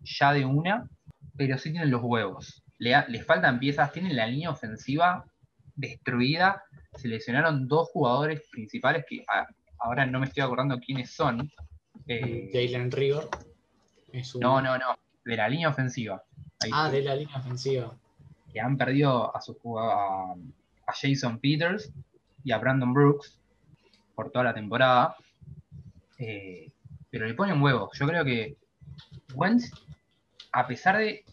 ya de una, pero sí tienen los huevos. Le, les faltan piezas, tienen la línea ofensiva destruida. Seleccionaron dos jugadores principales que ahora no me estoy acordando quiénes son. Eh, Jalen Rigor. No, no, no, de la línea ofensiva. ah, de la línea ofensiva. Que han perdido a, su, a, a Jason Peters y a Brandon Brooks por toda la temporada. Eh, pero le ponen huevos. Yo creo que Wentz, a pesar de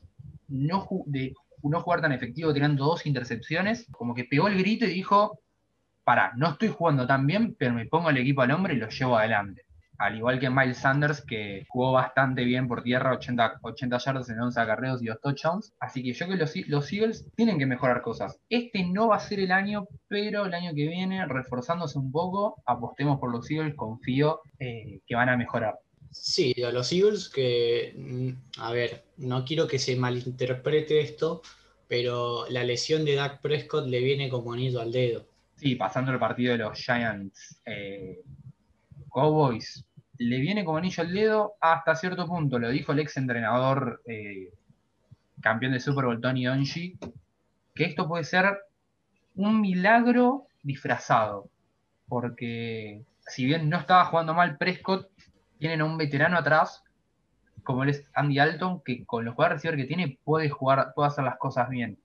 no, de no jugar tan efectivo tirando dos intercepciones, como que pegó el grito y dijo, para, no estoy jugando tan bien, pero me pongo el equipo al hombre y lo llevo adelante. Al igual que Miles Sanders, que jugó bastante bien por tierra, 80, 80 yardas en 11 acarreos y 2 touchdowns. Así que yo creo que los, Eagles tienen que mejorar cosas. Este no va a ser el año, pero el año que viene, reforzándose un poco, apostemos por los Eagles, confío eh, que van a mejorar. Sí, a los Eagles que, mm, a ver, no quiero que se malinterprete esto, pero la lesión de Dak Prescott le viene como anillo al dedo. Sí, pasando el partido de los Giants eh, Cowboys, le viene como anillo al dedo hasta cierto punto, lo dijo el ex entrenador eh, campeón de Super Bowl Tony Donji, que esto puede ser un milagro disfrazado, porque si bien no estaba jugando mal Prescott, tienen a un veterano atrás, como él es Andy Alton, que con los jugadores que tiene puede jugar, puede hacer las cosas bien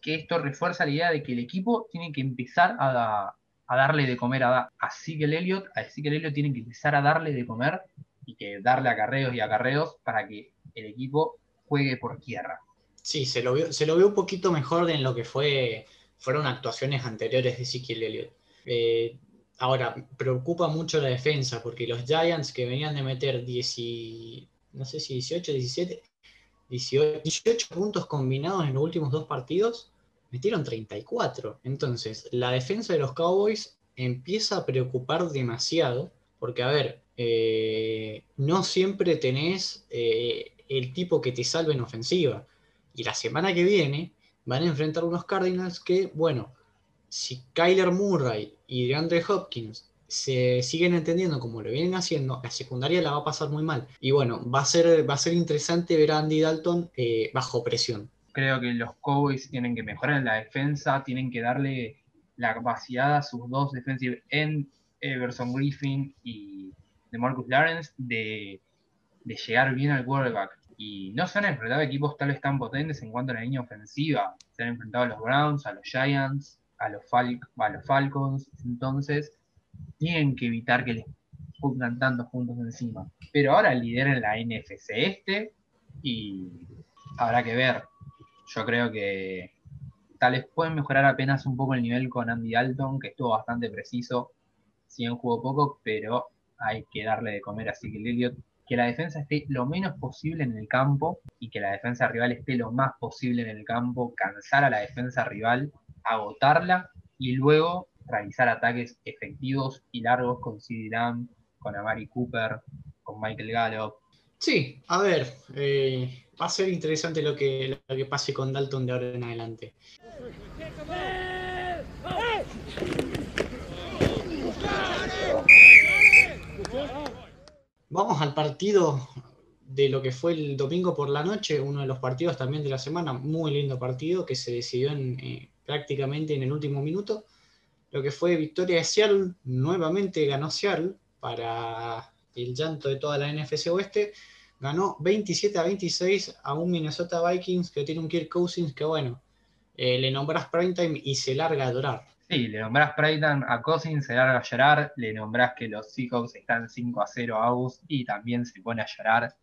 que esto refuerza la idea de que el equipo tiene que empezar a, darle de comer a, a Elliott, a Sigel Elliott tienen que empezar a darle de comer y que darle acarreos y acarreos para que el equipo juegue por tierra. Sí, se lo vio, se lo vio un poquito mejor de en lo que fue, fueron actuaciones anteriores de Ezekiel Elliott. Eh, ahora, preocupa mucho la defensa, porque los Giants que venían de meter 10, no sé si 18, 17, 18, puntos combinados en los últimos dos partidos, metieron 34. Entonces, la defensa de los Cowboys empieza a preocupar demasiado, porque, a ver, eh, no siempre tenés eh, el tipo que te salve en ofensiva. Y la semana que viene van a enfrentar unos Cardinals que, bueno, si Kyler Murray y DeAndre Hopkins se siguen entendiendo como lo vienen haciendo, la secundaria la va a pasar muy mal. Y bueno, va a ser, va a ser interesante ver a Andy Dalton eh, bajo presión. Creo que los Cowboys tienen que mejorar en la defensa, tienen que darle la capacidad a sus dos defensive en Everson Griffin y de Marcus Lawrence de, llegar bien al quarterback y no se han enfrentado equipos tal vez tan potentes en cuanto a la línea ofensiva. Se han enfrentado a los Browns, a los Giants, a los, a los Falcons. Entonces, tienen que evitar que les pongan tantos puntos encima. Pero ahora lideran la NFC este y habrá que ver. Yo creo que tal vez pueden mejorar apenas un poco el nivel con Andy Dalton, que estuvo bastante preciso. Si bien jugó poco, pero hay que darle de comer así que Elliott que la defensa esté lo menos posible en el campo y que la defensa rival esté lo más posible en el campo, cansar a la defensa rival, agotarla y luego realizar ataques efectivos y largos con CD Lamb, con Amari Cooper, con Michael Gallup. Sí, a ver, eh, va a ser interesante lo que, lo que pase con Dalton de ahora en adelante. Vamos al partido de lo que fue el domingo por la noche, uno de los partidos también de la semana, muy lindo partido que se decidió en, eh, prácticamente en el último minuto. Lo que fue victoria de Seattle, nuevamente ganó Seattle para el llanto de toda la NFC Oeste. Ganó 27 a 26 a un Minnesota Vikings que tiene un Kirk Cousins que, bueno, eh, le nombras primetime y se larga a adorar. Sí, le nombrás Prayton a Cousins, se larga a llorar, le nombrás que los Seahawks están 5 a 0 a August y también se pone a llorar.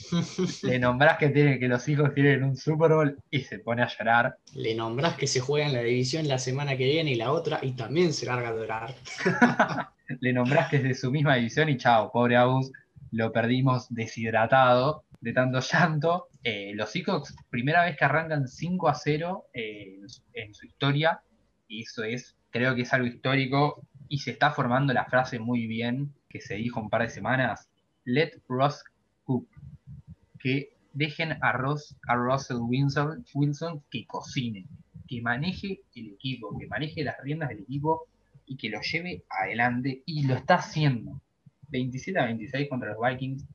le nombrás que, tiene, que los Seahawks tienen un Super Bowl y se pone a llorar. Le nombrás que se juega en la división la semana que viene y la otra y también se larga a llorar. le nombrás que es de su misma división y chao, pobre August, lo perdimos deshidratado de tanto llanto. Eh, los Seahawks, primera vez que arrancan 5 a 0 eh, en su historia y eso es, creo que es algo histórico y se está formando la frase muy bien que se dijo un par de semanas, let Ross que dejen a, Ross, a Russell Wilson, Wilson que cocine, que maneje el equipo, que maneje las riendas del equipo y que lo lleve adelante y lo está haciendo. 27 a 26 contra los Vikings,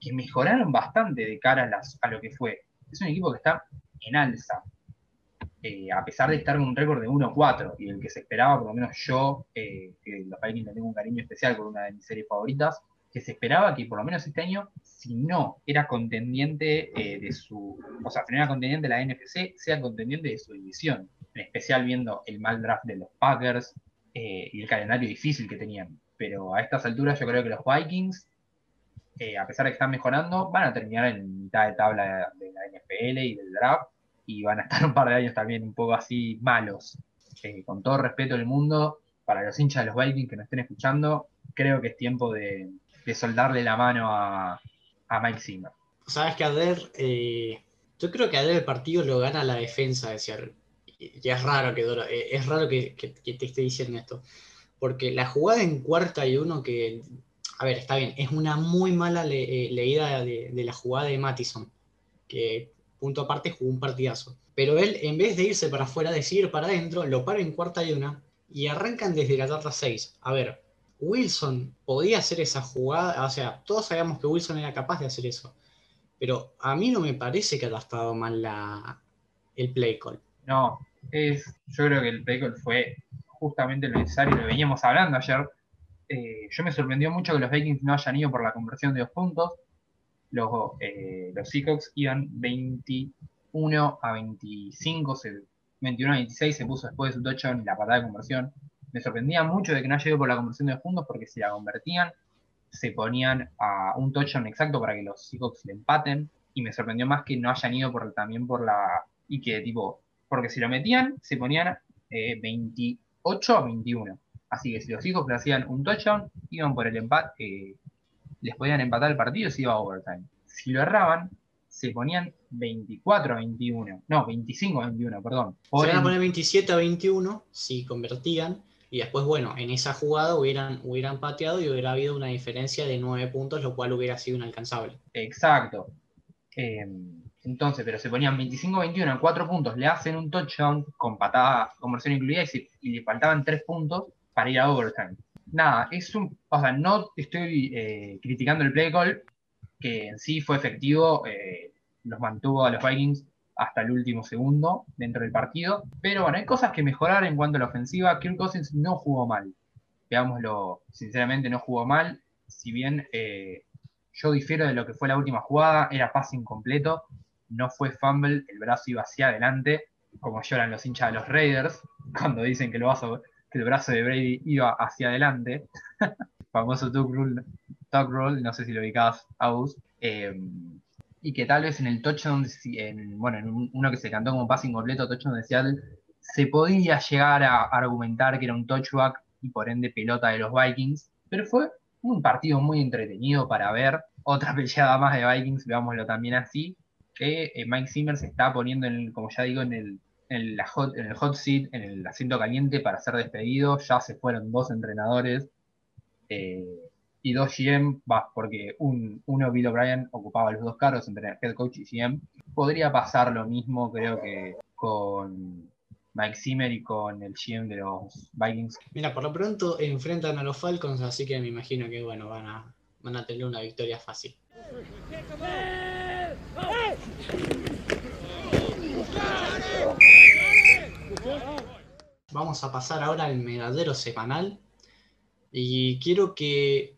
que mejoraron bastante de cara a, a lo que fue. Es un equipo que está en alza, eh, a pesar de estar con un récord de 1-4 y el que se esperaba, por lo menos yo, eh, que los Vikings le tengo un cariño especial por una de mis series favoritas, que se esperaba que por lo menos este año, si no era contendiente eh, de su, o sea, si no era contendiente de la NFC, sea contendiente de su división, en especial viendo el mal draft de los Packers y el calendario difícil que tenían. Pero a estas alturas yo creo que los Vikings, a pesar de que están mejorando, van a terminar en mitad de tabla de la NFL y del draft y van a estar un par de años también un poco así malos. Eh, con todo respeto del mundo, para los hinchas de los Vikings que nos estén escuchando, creo que es tiempo de, soldarle la mano a, Mike Zimmer. Sabes que Ader, eh, yo creo que Ader el partido lo gana la defensa de Seattle. Y es raro que eh, es raro que, te esté diciendo esto. Porque la jugada en cuarta y uno que, a ver, está bien, es una muy mala leída de, de, la jugada de Mattison. Que punto aparte, jugó un partidazo. Pero él, en vez de irse para afuera, de ir para adentro, lo para en cuarta y una y arrancan desde la tarta 6. A ver, Wilson podía hacer esa jugada, o sea, todos sabíamos que Wilson era capaz de hacer eso. Pero a mí no me parece que haya estado mal la, el play call. No, es, yo creo que el play call fue justamente lo necesario, lo veníamos hablando ayer. Eh, yo me sorprendió mucho que los Vikings no hayan ido por la conversión de dos puntos los, eh, los Seahawks iban 21 a 25, 21 a 26 se puso después de su touchdown y la patada de conversión. Me sorprendía mucho de que no haya ido por la conversión de puntos porque si la convertían se ponían a un touchdown exacto para que los Seahawks le empaten. Y me sorprendió más que no hayan ido por, también por la. Y que, tipo, porque si lo metían, se ponían 28 a 21. Así que si los Seahawks le hacían un touchdown, iban por el empate, eh, les podían empatar el partido se iba a overtime. Si lo erraban, se ponían 24 a 21. No, 25 a 21, perdón. se iban a poner 27 a 21 si convertían. Y después, bueno, en esa jugada hubieran, hubieran pateado y hubiera habido una diferencia de 9 puntos, lo cual hubiera sido inalcanzable. Exacto. Eh, entonces, pero se ponían 25-21 en 4 puntos, le hacen un touchdown con patada, conversión incluida y, le faltaban 3 puntos para ir a overtime. Nada, es un. O sea, no estoy eh, criticando el play call, que en sí fue efectivo, eh, los mantuvo a los Vikings hasta el último segundo dentro del partido. Pero bueno, hay cosas que mejorar en cuanto a la ofensiva. Kirk Cousins no jugó mal. Veámoslo, sinceramente no jugó mal. Si bien eh, yo difiero de lo que fue la última jugada, era pase incompleto, no fue fumble, el brazo iba hacia adelante, como lloran los hinchas de los Raiders cuando dicen que el, brazo, que el brazo de Brady iba hacia adelante. famoso Tuck Roll, no sé si lo ubicabas, Aus. Eh, y que tal vez en el touchdown, en, bueno, en uno que se cantó como pase incompleto, touchdown de Seattle, se podía llegar a argumentar que era un touchback y por ende pelota de los Vikings, pero fue un partido muy entretenido para ver. Otra peleada más de Vikings, veámoslo también así, que eh, Mike Zimmer se está poniendo, en como ya digo, en el, en, la hot, en el hot seat, en el asiento caliente para ser despedido. Ya se fueron dos entrenadores. Eh, y dos GM, porque un, uno, Bill O'Brien, ocupaba los dos cargos entre head coach y GM. Podría pasar lo mismo, creo que con Mike Zimmer y con el GM de los Vikings. Mira, por lo pronto enfrentan a los Falcons, así que me imagino que bueno, van a, van a tener una victoria fácil. Vamos a pasar ahora al medadero semanal. Y quiero que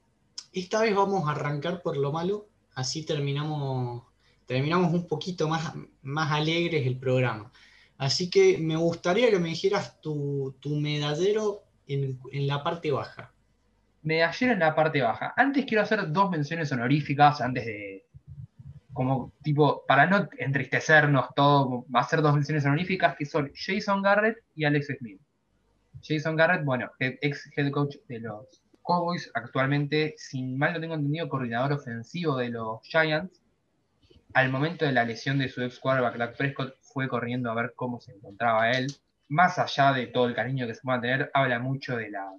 esta vez vamos a arrancar por lo malo, así terminamos, terminamos un poquito más, más alegres el programa. Así que me gustaría que me dijeras tu, medallero en, la parte baja. Medallero en la parte baja. Antes quiero hacer dos menciones honoríficas, antes de, como tipo, para no entristecernos todo, va a ser dos menciones honoríficas que son Jason Garrett y Alex Smith. Jason Garrett, bueno, ex head coach de los Cowboys, actualmente, sin mal no tengo entendido, coordinador ofensivo de los Giants. Al momento de la lesión de su ex quarterback, Dak Prescott, fue corriendo a ver cómo se encontraba él. Más allá de todo el cariño que se pueda tener, habla mucho de la,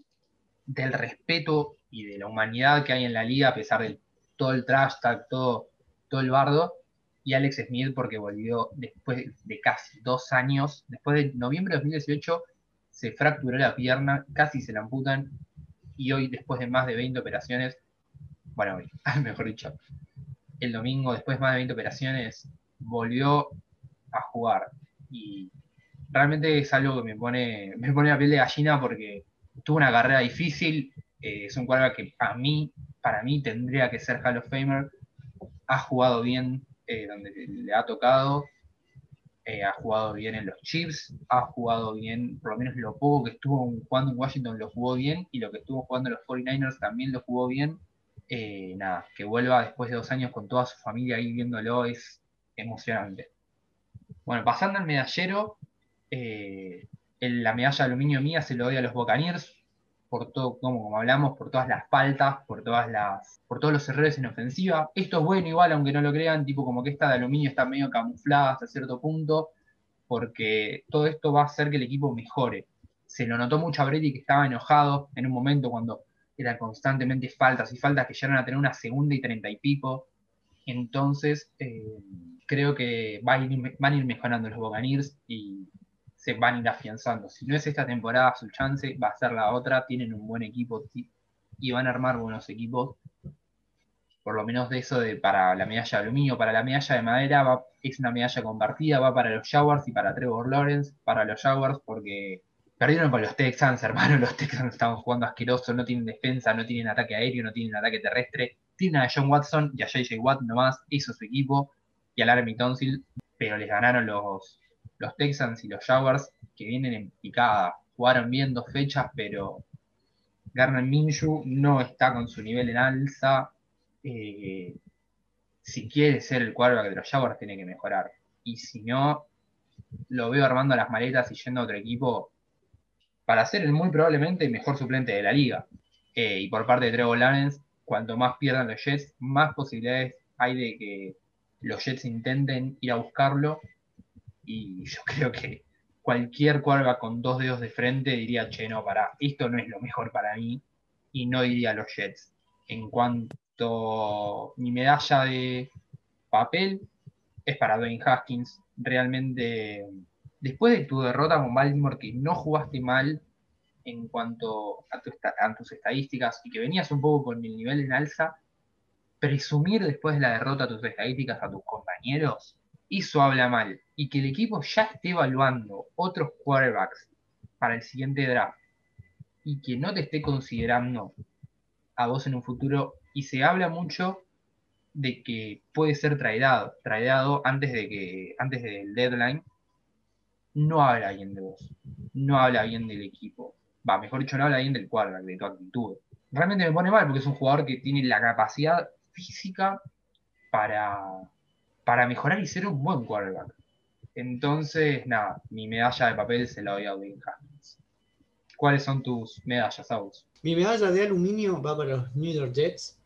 del respeto y de la humanidad que hay en la liga, a pesar de todo el trash tag, todo, todo el bardo. Y Alex Smith, porque volvió después de casi dos años, después de noviembre de 2018, se fracturó la pierna, casi se la amputan y hoy, después de más de 20 operaciones, bueno, hoy, mejor dicho, el domingo, después de más de 20 operaciones, volvió a jugar. Y realmente es algo que me pone, me pone la piel de gallina porque tuvo una carrera difícil. Eh, es un cuadro que a mí, para mí, tendría que ser Hall of Famer. Ha jugado bien eh, donde le ha tocado. Eh, ha jugado bien en los Chiefs, ha jugado bien, por lo menos lo poco que estuvo jugando en Washington lo jugó bien, y lo que estuvo jugando en los 49ers también lo jugó bien. Eh, nada, que vuelva después de dos años con toda su familia ahí viéndolo es emocionante. Bueno, pasando al medallero, eh, la medalla de aluminio mía se lo doy a los Buccaneers, por todo, como, hablamos, por todas las faltas, por todas las, por todos los errores en ofensiva. Esto es bueno igual, aunque no lo crean, tipo como que esta de aluminio está medio camuflada hasta cierto punto, porque todo esto va a hacer que el equipo mejore. Se lo notó mucho a Brady que estaba enojado en un momento cuando eran constantemente faltas y faltas que llegaron a tener una segunda y treinta y pico. Entonces, eh, creo que van a, ir, van a ir mejorando los Buccaneers y se van a ir afianzando. Si no es esta temporada su chance, va a ser la otra. Tienen un buen equipo y van a armar buenos equipos. Por lo menos de eso de para la medalla de aluminio, para la medalla de madera es una medalla compartida, va para los Jaguars y para Trevor Lawrence, para los Jaguars porque perdieron con los Texans, hermano, los Texans estaban jugando asqueroso, no tienen defensa, no tienen ataque aéreo, no tienen ataque terrestre, tienen a John Watson y a JJ Watt nomás, hizo su equipo, y a Laramie Tonsil, pero les ganaron los, los Texans y los Jaguars, que vienen en picada. Jugaron bien dos fechas, pero Garner Minshew no está con su nivel en alza. Eh, si quiere ser el quarterback de los Jaguars, tiene que mejorar. Y si no, lo veo armando las maletas y yendo a otro equipo para ser el muy probablemente mejor suplente de la liga. Eh, y por parte de Trevor Lawrence, cuanto más pierdan los Jets, más posibilidades hay de que los Jets intenten ir a buscarlo. Y yo creo que cualquier quarterback con dos dedos de frente diría, che, no, para, esto no es lo mejor para mí. Y no iría a los Jets. En cuanto mi medalla de papel es para Dwayne Haskins. Realmente, después de tu derrota con Baltimore, que no jugaste mal en cuanto a, a tus estadísticas y que venías un poco con el nivel en alza, presumir después de la derrota tus estadísticas a tus compañeros, eso habla mal. Y que el equipo ya esté evaluando otros quarterbacks para el siguiente draft y que no te esté considerando a vos en un futuro, y se habla mucho de que puede ser traidado, traidado antes de que, antes del deadline, no habla bien de vos, no habla bien del equipo. Va, mejor dicho, no habla bien del quarterback, de tu actitud. Realmente me pone mal porque es un jugador que tiene la capacidad física para, para mejorar y ser un buen quarterback. Entonces, nada, mi medalla de papel se la doy a Wayne Haskins. ¿Cuáles son tus medallas, Aus? Mi medalla de aluminio va para los New York Jets.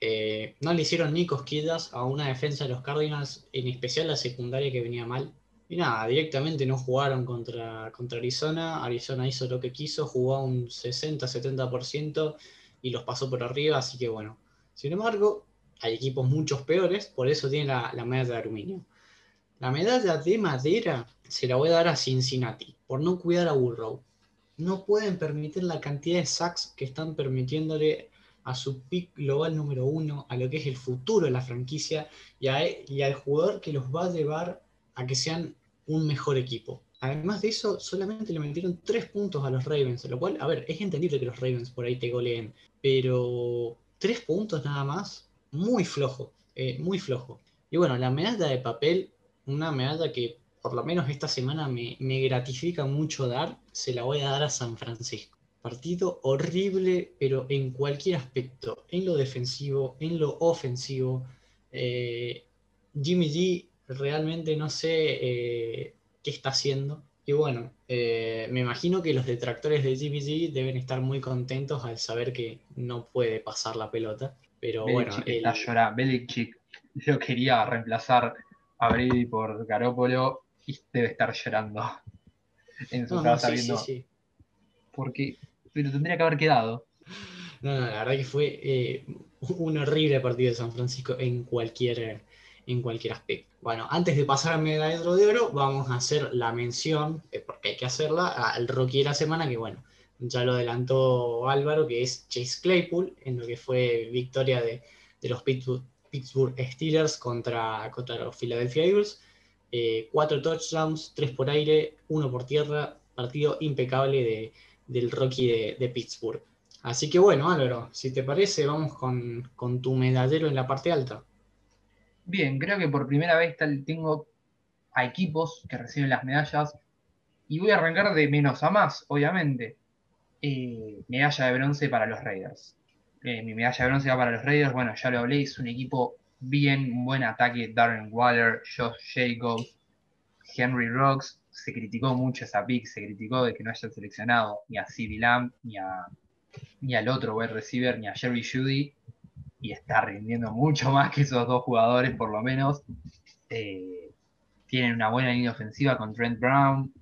Eh, no le hicieron ni cosquillas a una defensa de los Cardinals, en especial la secundaria que venía mal. Y nada, directamente no jugaron contra, contra Arizona. Arizona hizo lo que quiso, jugó un 60-70% y los pasó por arriba, así que bueno. Sin embargo, hay equipos muchos peores, por eso tiene la, la medalla de aluminio. La medalla de madera se la voy a dar a Cincinnati, por no cuidar a Burrow. No pueden permitir la cantidad de sacks que están permitiéndole a su pick global número uno, a lo que es el futuro de la franquicia y, y al jugador que los va a llevar a que sean un mejor equipo. Además de eso, solamente le metieron tres puntos a los Ravens, lo cual, a ver, es entendible que los Ravens por ahí te goleen, pero tres puntos nada más, muy flojo, eh, muy flojo. Y bueno, la medalla de papel, una medalla que por lo menos esta semana me, me gratifica mucho dar, se la voy a dar a San Francisco. Partido horrible, pero en cualquier aspecto, en lo defensivo, en lo ofensivo. Eh, Jimmy G realmente no sé eh, qué está haciendo. Y bueno, eh, me imagino que los detractores de Jimmy G deben estar muy contentos al saber que no puede pasar la pelota. Pero bueno, está Belichick yo quería reemplazar a Brady por Garópolo y debe estar llorando en su casa viendo. Porque, pero tendría que haber quedado. No, no, la verdad que fue eh, un horrible partido de San Francisco en cualquier, en cualquier aspecto. Bueno, antes de pasar al medallero de oro, vamos a hacer la mención, eh, porque hay que hacerla, al rookie de la semana, que bueno, ya lo adelantó Álvaro, que es Chase Claypool, en lo que fue victoria de, los Pittsburgh, Steelers contra, contra los Philadelphia Eagles. Eh, cuatro touchdowns, tres por aire, uno por tierra, partido impecable del rookie de, Pittsburgh. Así que bueno, Álvaro, si te parece, vamos con, con tu medallero en la parte alta. Bien, creo que por primera vez tengo a equipos que reciben las medallas y voy a arrancar de menos a más, obviamente. Eh, medalla de bronce para los Raiders. Eh, mi medalla de bronce va para los Raiders, bueno, ya lo hablé, es un equipo bien, un buen ataque, Darren Waller, Josh Jacobs, Henry Rocks, se criticó mucho esa pick, se criticó de que no hayan seleccionado ni a CeeDee Lamb, ni, a, ni al otro wide receiver, ni a Jerry Judy, y está rindiendo mucho más que esos dos jugadores, por lo menos. Eh, tienen una buena línea ofensiva con Trent Brown,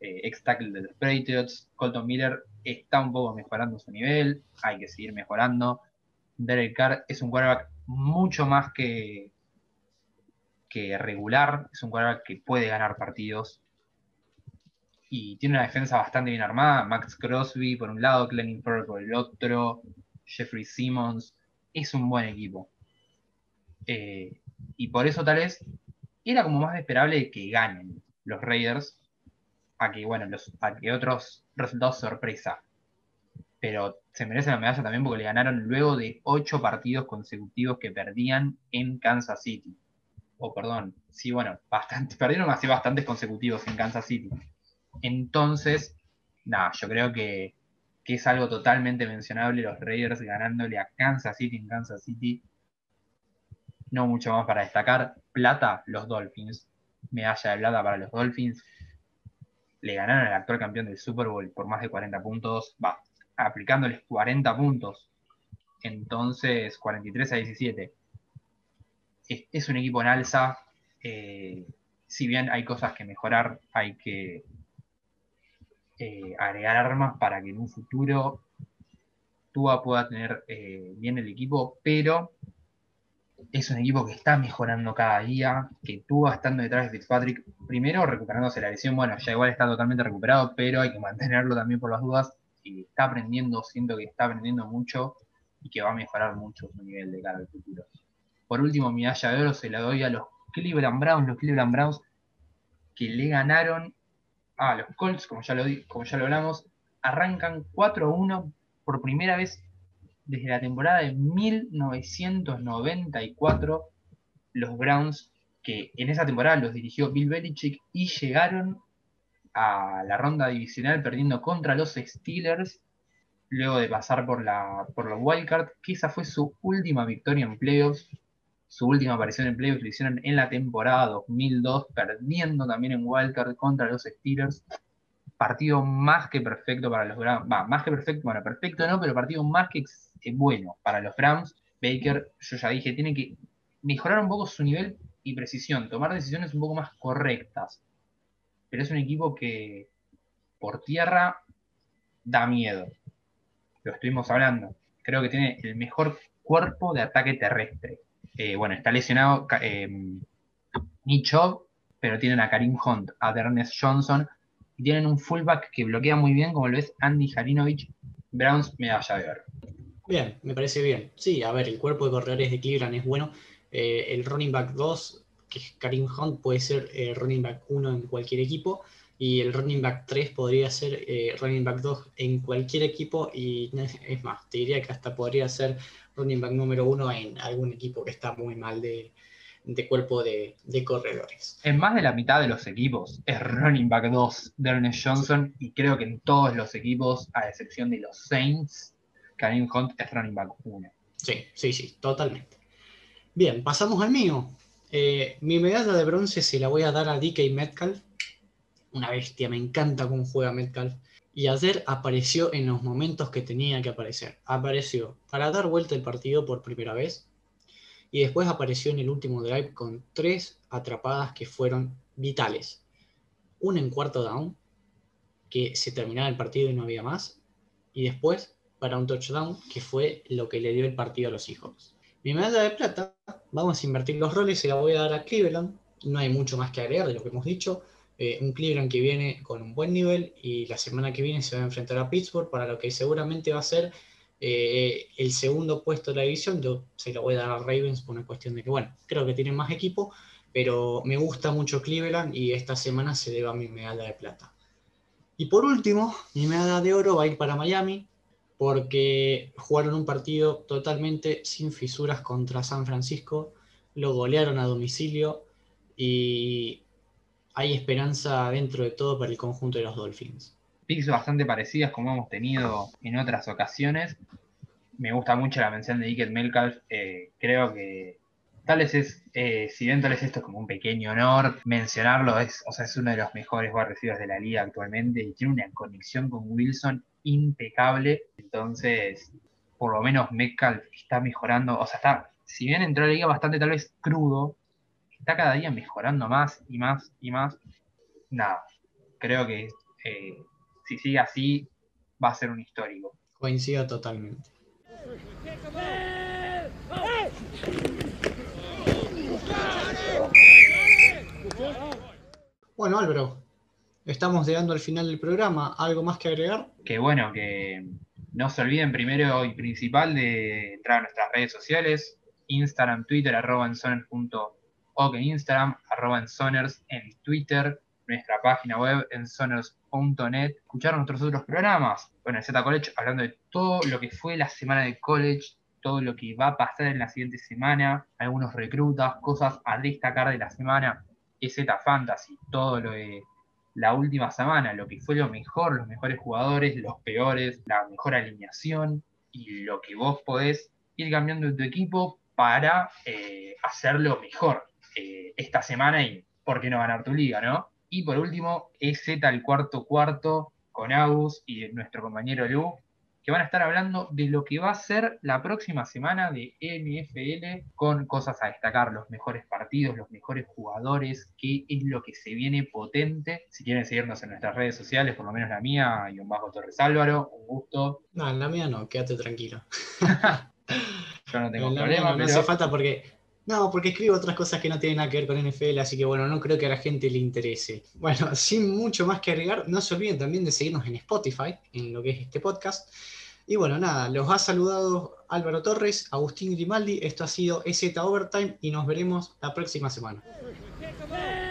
eh, ex tackle de los Patriots. Colton Miller está un poco mejorando su nivel, hay que seguir mejorando. Derek Carr es un quarterback mucho más que, que regular, es un quarterback que puede ganar partidos y tiene una defensa bastante bien armada. Max Crosby por un lado, Clenning Furr por el otro, Jeffrey Simmons. Es un buen equipo. Eh, y por eso tal vez era como más esperable que ganen los Raiders a que, bueno, a que otros resultados sorpresa. Pero se merece la medalla también porque le ganaron luego de ocho partidos consecutivos que perdían en Kansas City. O perdón, sí, bueno, bastante, perdieron así bastantes consecutivos en Kansas City. Entonces, nada, yo creo que, que es algo totalmente mencionable, los Raiders ganándole a Kansas City en Kansas City. No mucho más para destacar. Plata, los Dolphins. Medalla de plata para los Dolphins. Le ganaron al actual campeón del Super Bowl por más de 40 puntos. Va, aplicándoles 40 puntos. Entonces, 43 a 17. Es, un equipo en alza. Eh, si bien hay cosas que mejorar, hay que eh, agregar armas para que en un futuro Tua pueda tener eh, bien el equipo, pero es un equipo que está mejorando cada día, que Tua estando detrás de Fitzpatrick, primero recuperándose la lesión, bueno, ya igual está totalmente recuperado, pero hay que mantenerlo también por las dudas, y está aprendiendo, siento que está aprendiendo mucho y que va a mejorar mucho su nivel de cara al futuro. Por último, mi medalla de oro se la doy a los Cleveland Browns, los Cleveland Browns que le ganaron a los Colts, como ya lo, como ya lo hablamos, arrancan 4-1 por primera vez desde la temporada de 1994. Los Browns, que en esa temporada los dirigió Bill Belichick y llegaron a la ronda divisional perdiendo contra los Steelers, luego de pasar por, la, por los Wildcard, que esa fue su última victoria en playoffs su última aparición en playoffs lo hicieron en la temporada 2002, perdiendo también en Wildcard contra los Steelers. Partido más que perfecto para los Browns. Más que perfecto, bueno, perfecto no, pero partido más que bueno para los Browns. Baker, yo ya dije, tiene que mejorar un poco su nivel y precisión, tomar decisiones un poco más correctas. Pero es un equipo que por tierra da miedo. Lo estuvimos hablando. Creo que tiene el mejor cuerpo de ataque terrestre eh, bueno, está lesionado eh, pero tienen a Karim Hunt, a Ernest Johnson, y tienen un fullback que bloquea muy bien, como lo es Andy Jarinovich, Browns medalla de oro. Bien, me parece bien. Sí, a ver, el cuerpo de corredores de Cleveland es bueno. Eh, el running back 2, que es Karim Hunt, puede ser el running back 1 en cualquier equipo. Y el running back 3 podría ser eh, running back 2 en cualquier equipo. Y es más, te diría que hasta podría ser running back número uno en algún equipo que está muy mal de, cuerpo de, corredores. En más de la mitad de los equipos es running back 2 de Ernest Johnson y creo que en todos los equipos, a excepción de los Saints, Karim Hunt es running back 1. Sí, sí, sí, totalmente. Bien, pasamos al mío. Eh, mi medalla de bronce se la voy a dar a DK Metcalf. Una bestia, me encanta cómo juega Metcalf y ayer apareció en los momentos que tenía que aparecer. Apareció para dar vuelta el partido por primera vez y después apareció en el último drive con tres atrapadas que fueron vitales. Una en cuarto down, que se terminaba el partido y no había más, y después para un touchdown, que fue lo que le dio el partido a los Seahawks. Mi medalla de plata, vamos a invertir los roles, se la voy a dar a Cleveland, no hay mucho más que agregar de lo que hemos dicho. Eh, un Cleveland que viene con un buen nivel y la semana que viene se va a enfrentar a Pittsburgh para lo que seguramente va a ser eh, el segundo puesto de la división. Yo se lo voy a dar a Ravens por una cuestión de que, bueno, creo que tienen más equipo, pero me gusta mucho Cleveland y esta semana se deba mi medalla de plata. Y por último, mi medalla de oro va a ir para Miami porque jugaron un partido totalmente sin fisuras contra San Francisco, lo golearon a domicilio y hay esperanza dentro de todo para el conjunto de los Dolphins. Picks bastante parecidas como hemos tenido en otras ocasiones. Me gusta mucho la mención de Dickett Melcalf. Eh, creo que tal vez es, eh, si bien tal vez esto es como un pequeño honor, mencionarlo es, o sea, es uno de los mejores wide de la liga actualmente y tiene una conexión con Wilson impecable. Entonces, por lo menos Metcalf está mejorando, o sea, está, si bien entró la liga bastante tal vez crudo, está cada día mejorando más y más y más. Nada, creo que eh, si sigue así va a ser un histórico. Coincido totalmente. Bueno, Álvaro, estamos llegando al final del programa. ¿Algo más que agregar? Que bueno, que no se olviden primero y principal de entrar a nuestras redes sociales, Instagram, Twitter, arroba en o en Instagram, arroba en en Twitter, nuestra página web en soners.net, escuchar nuestros otros programas. Bueno, el Z College hablando de todo lo que fue la semana de college, todo lo que va a pasar en la siguiente semana, algunos reclutas, cosas a destacar de la semana, EZ Fantasy, todo lo de, la última semana, lo que fue lo mejor, los mejores jugadores, los peores, la mejor alineación y lo que vos podés ir cambiando tu equipo para eh, hacerlo mejor eh, esta semana y por qué no ganar tu liga, ¿no? Y por último, EZ el cuarto cuarto con Agus y nuestro compañero Lu, que van a estar hablando de lo que va a ser la próxima semana de NFL con cosas a destacar, los mejores partidos, los mejores jugadores, qué es lo que se viene potente. Si quieren seguirnos en nuestras redes sociales, por lo menos la mía, y un bajo Torres Álvaro, un gusto. No, la mía no, quédate tranquilo. Yo no tengo La problema, mía no, no pero hace falta porque. No, porque escribo otras cosas que no tienen nada que ver con NFL, así que bueno, no creo que a la gente le interese. Bueno, sin mucho más que agregar, no se olviden también de seguirnos en Spotify, en lo que es este podcast. Y bueno, nada, los ha saludado Álvaro Torres, Agustín Grimaldi, esto ha sido EZ Overtime y nos veremos la próxima semana. Man!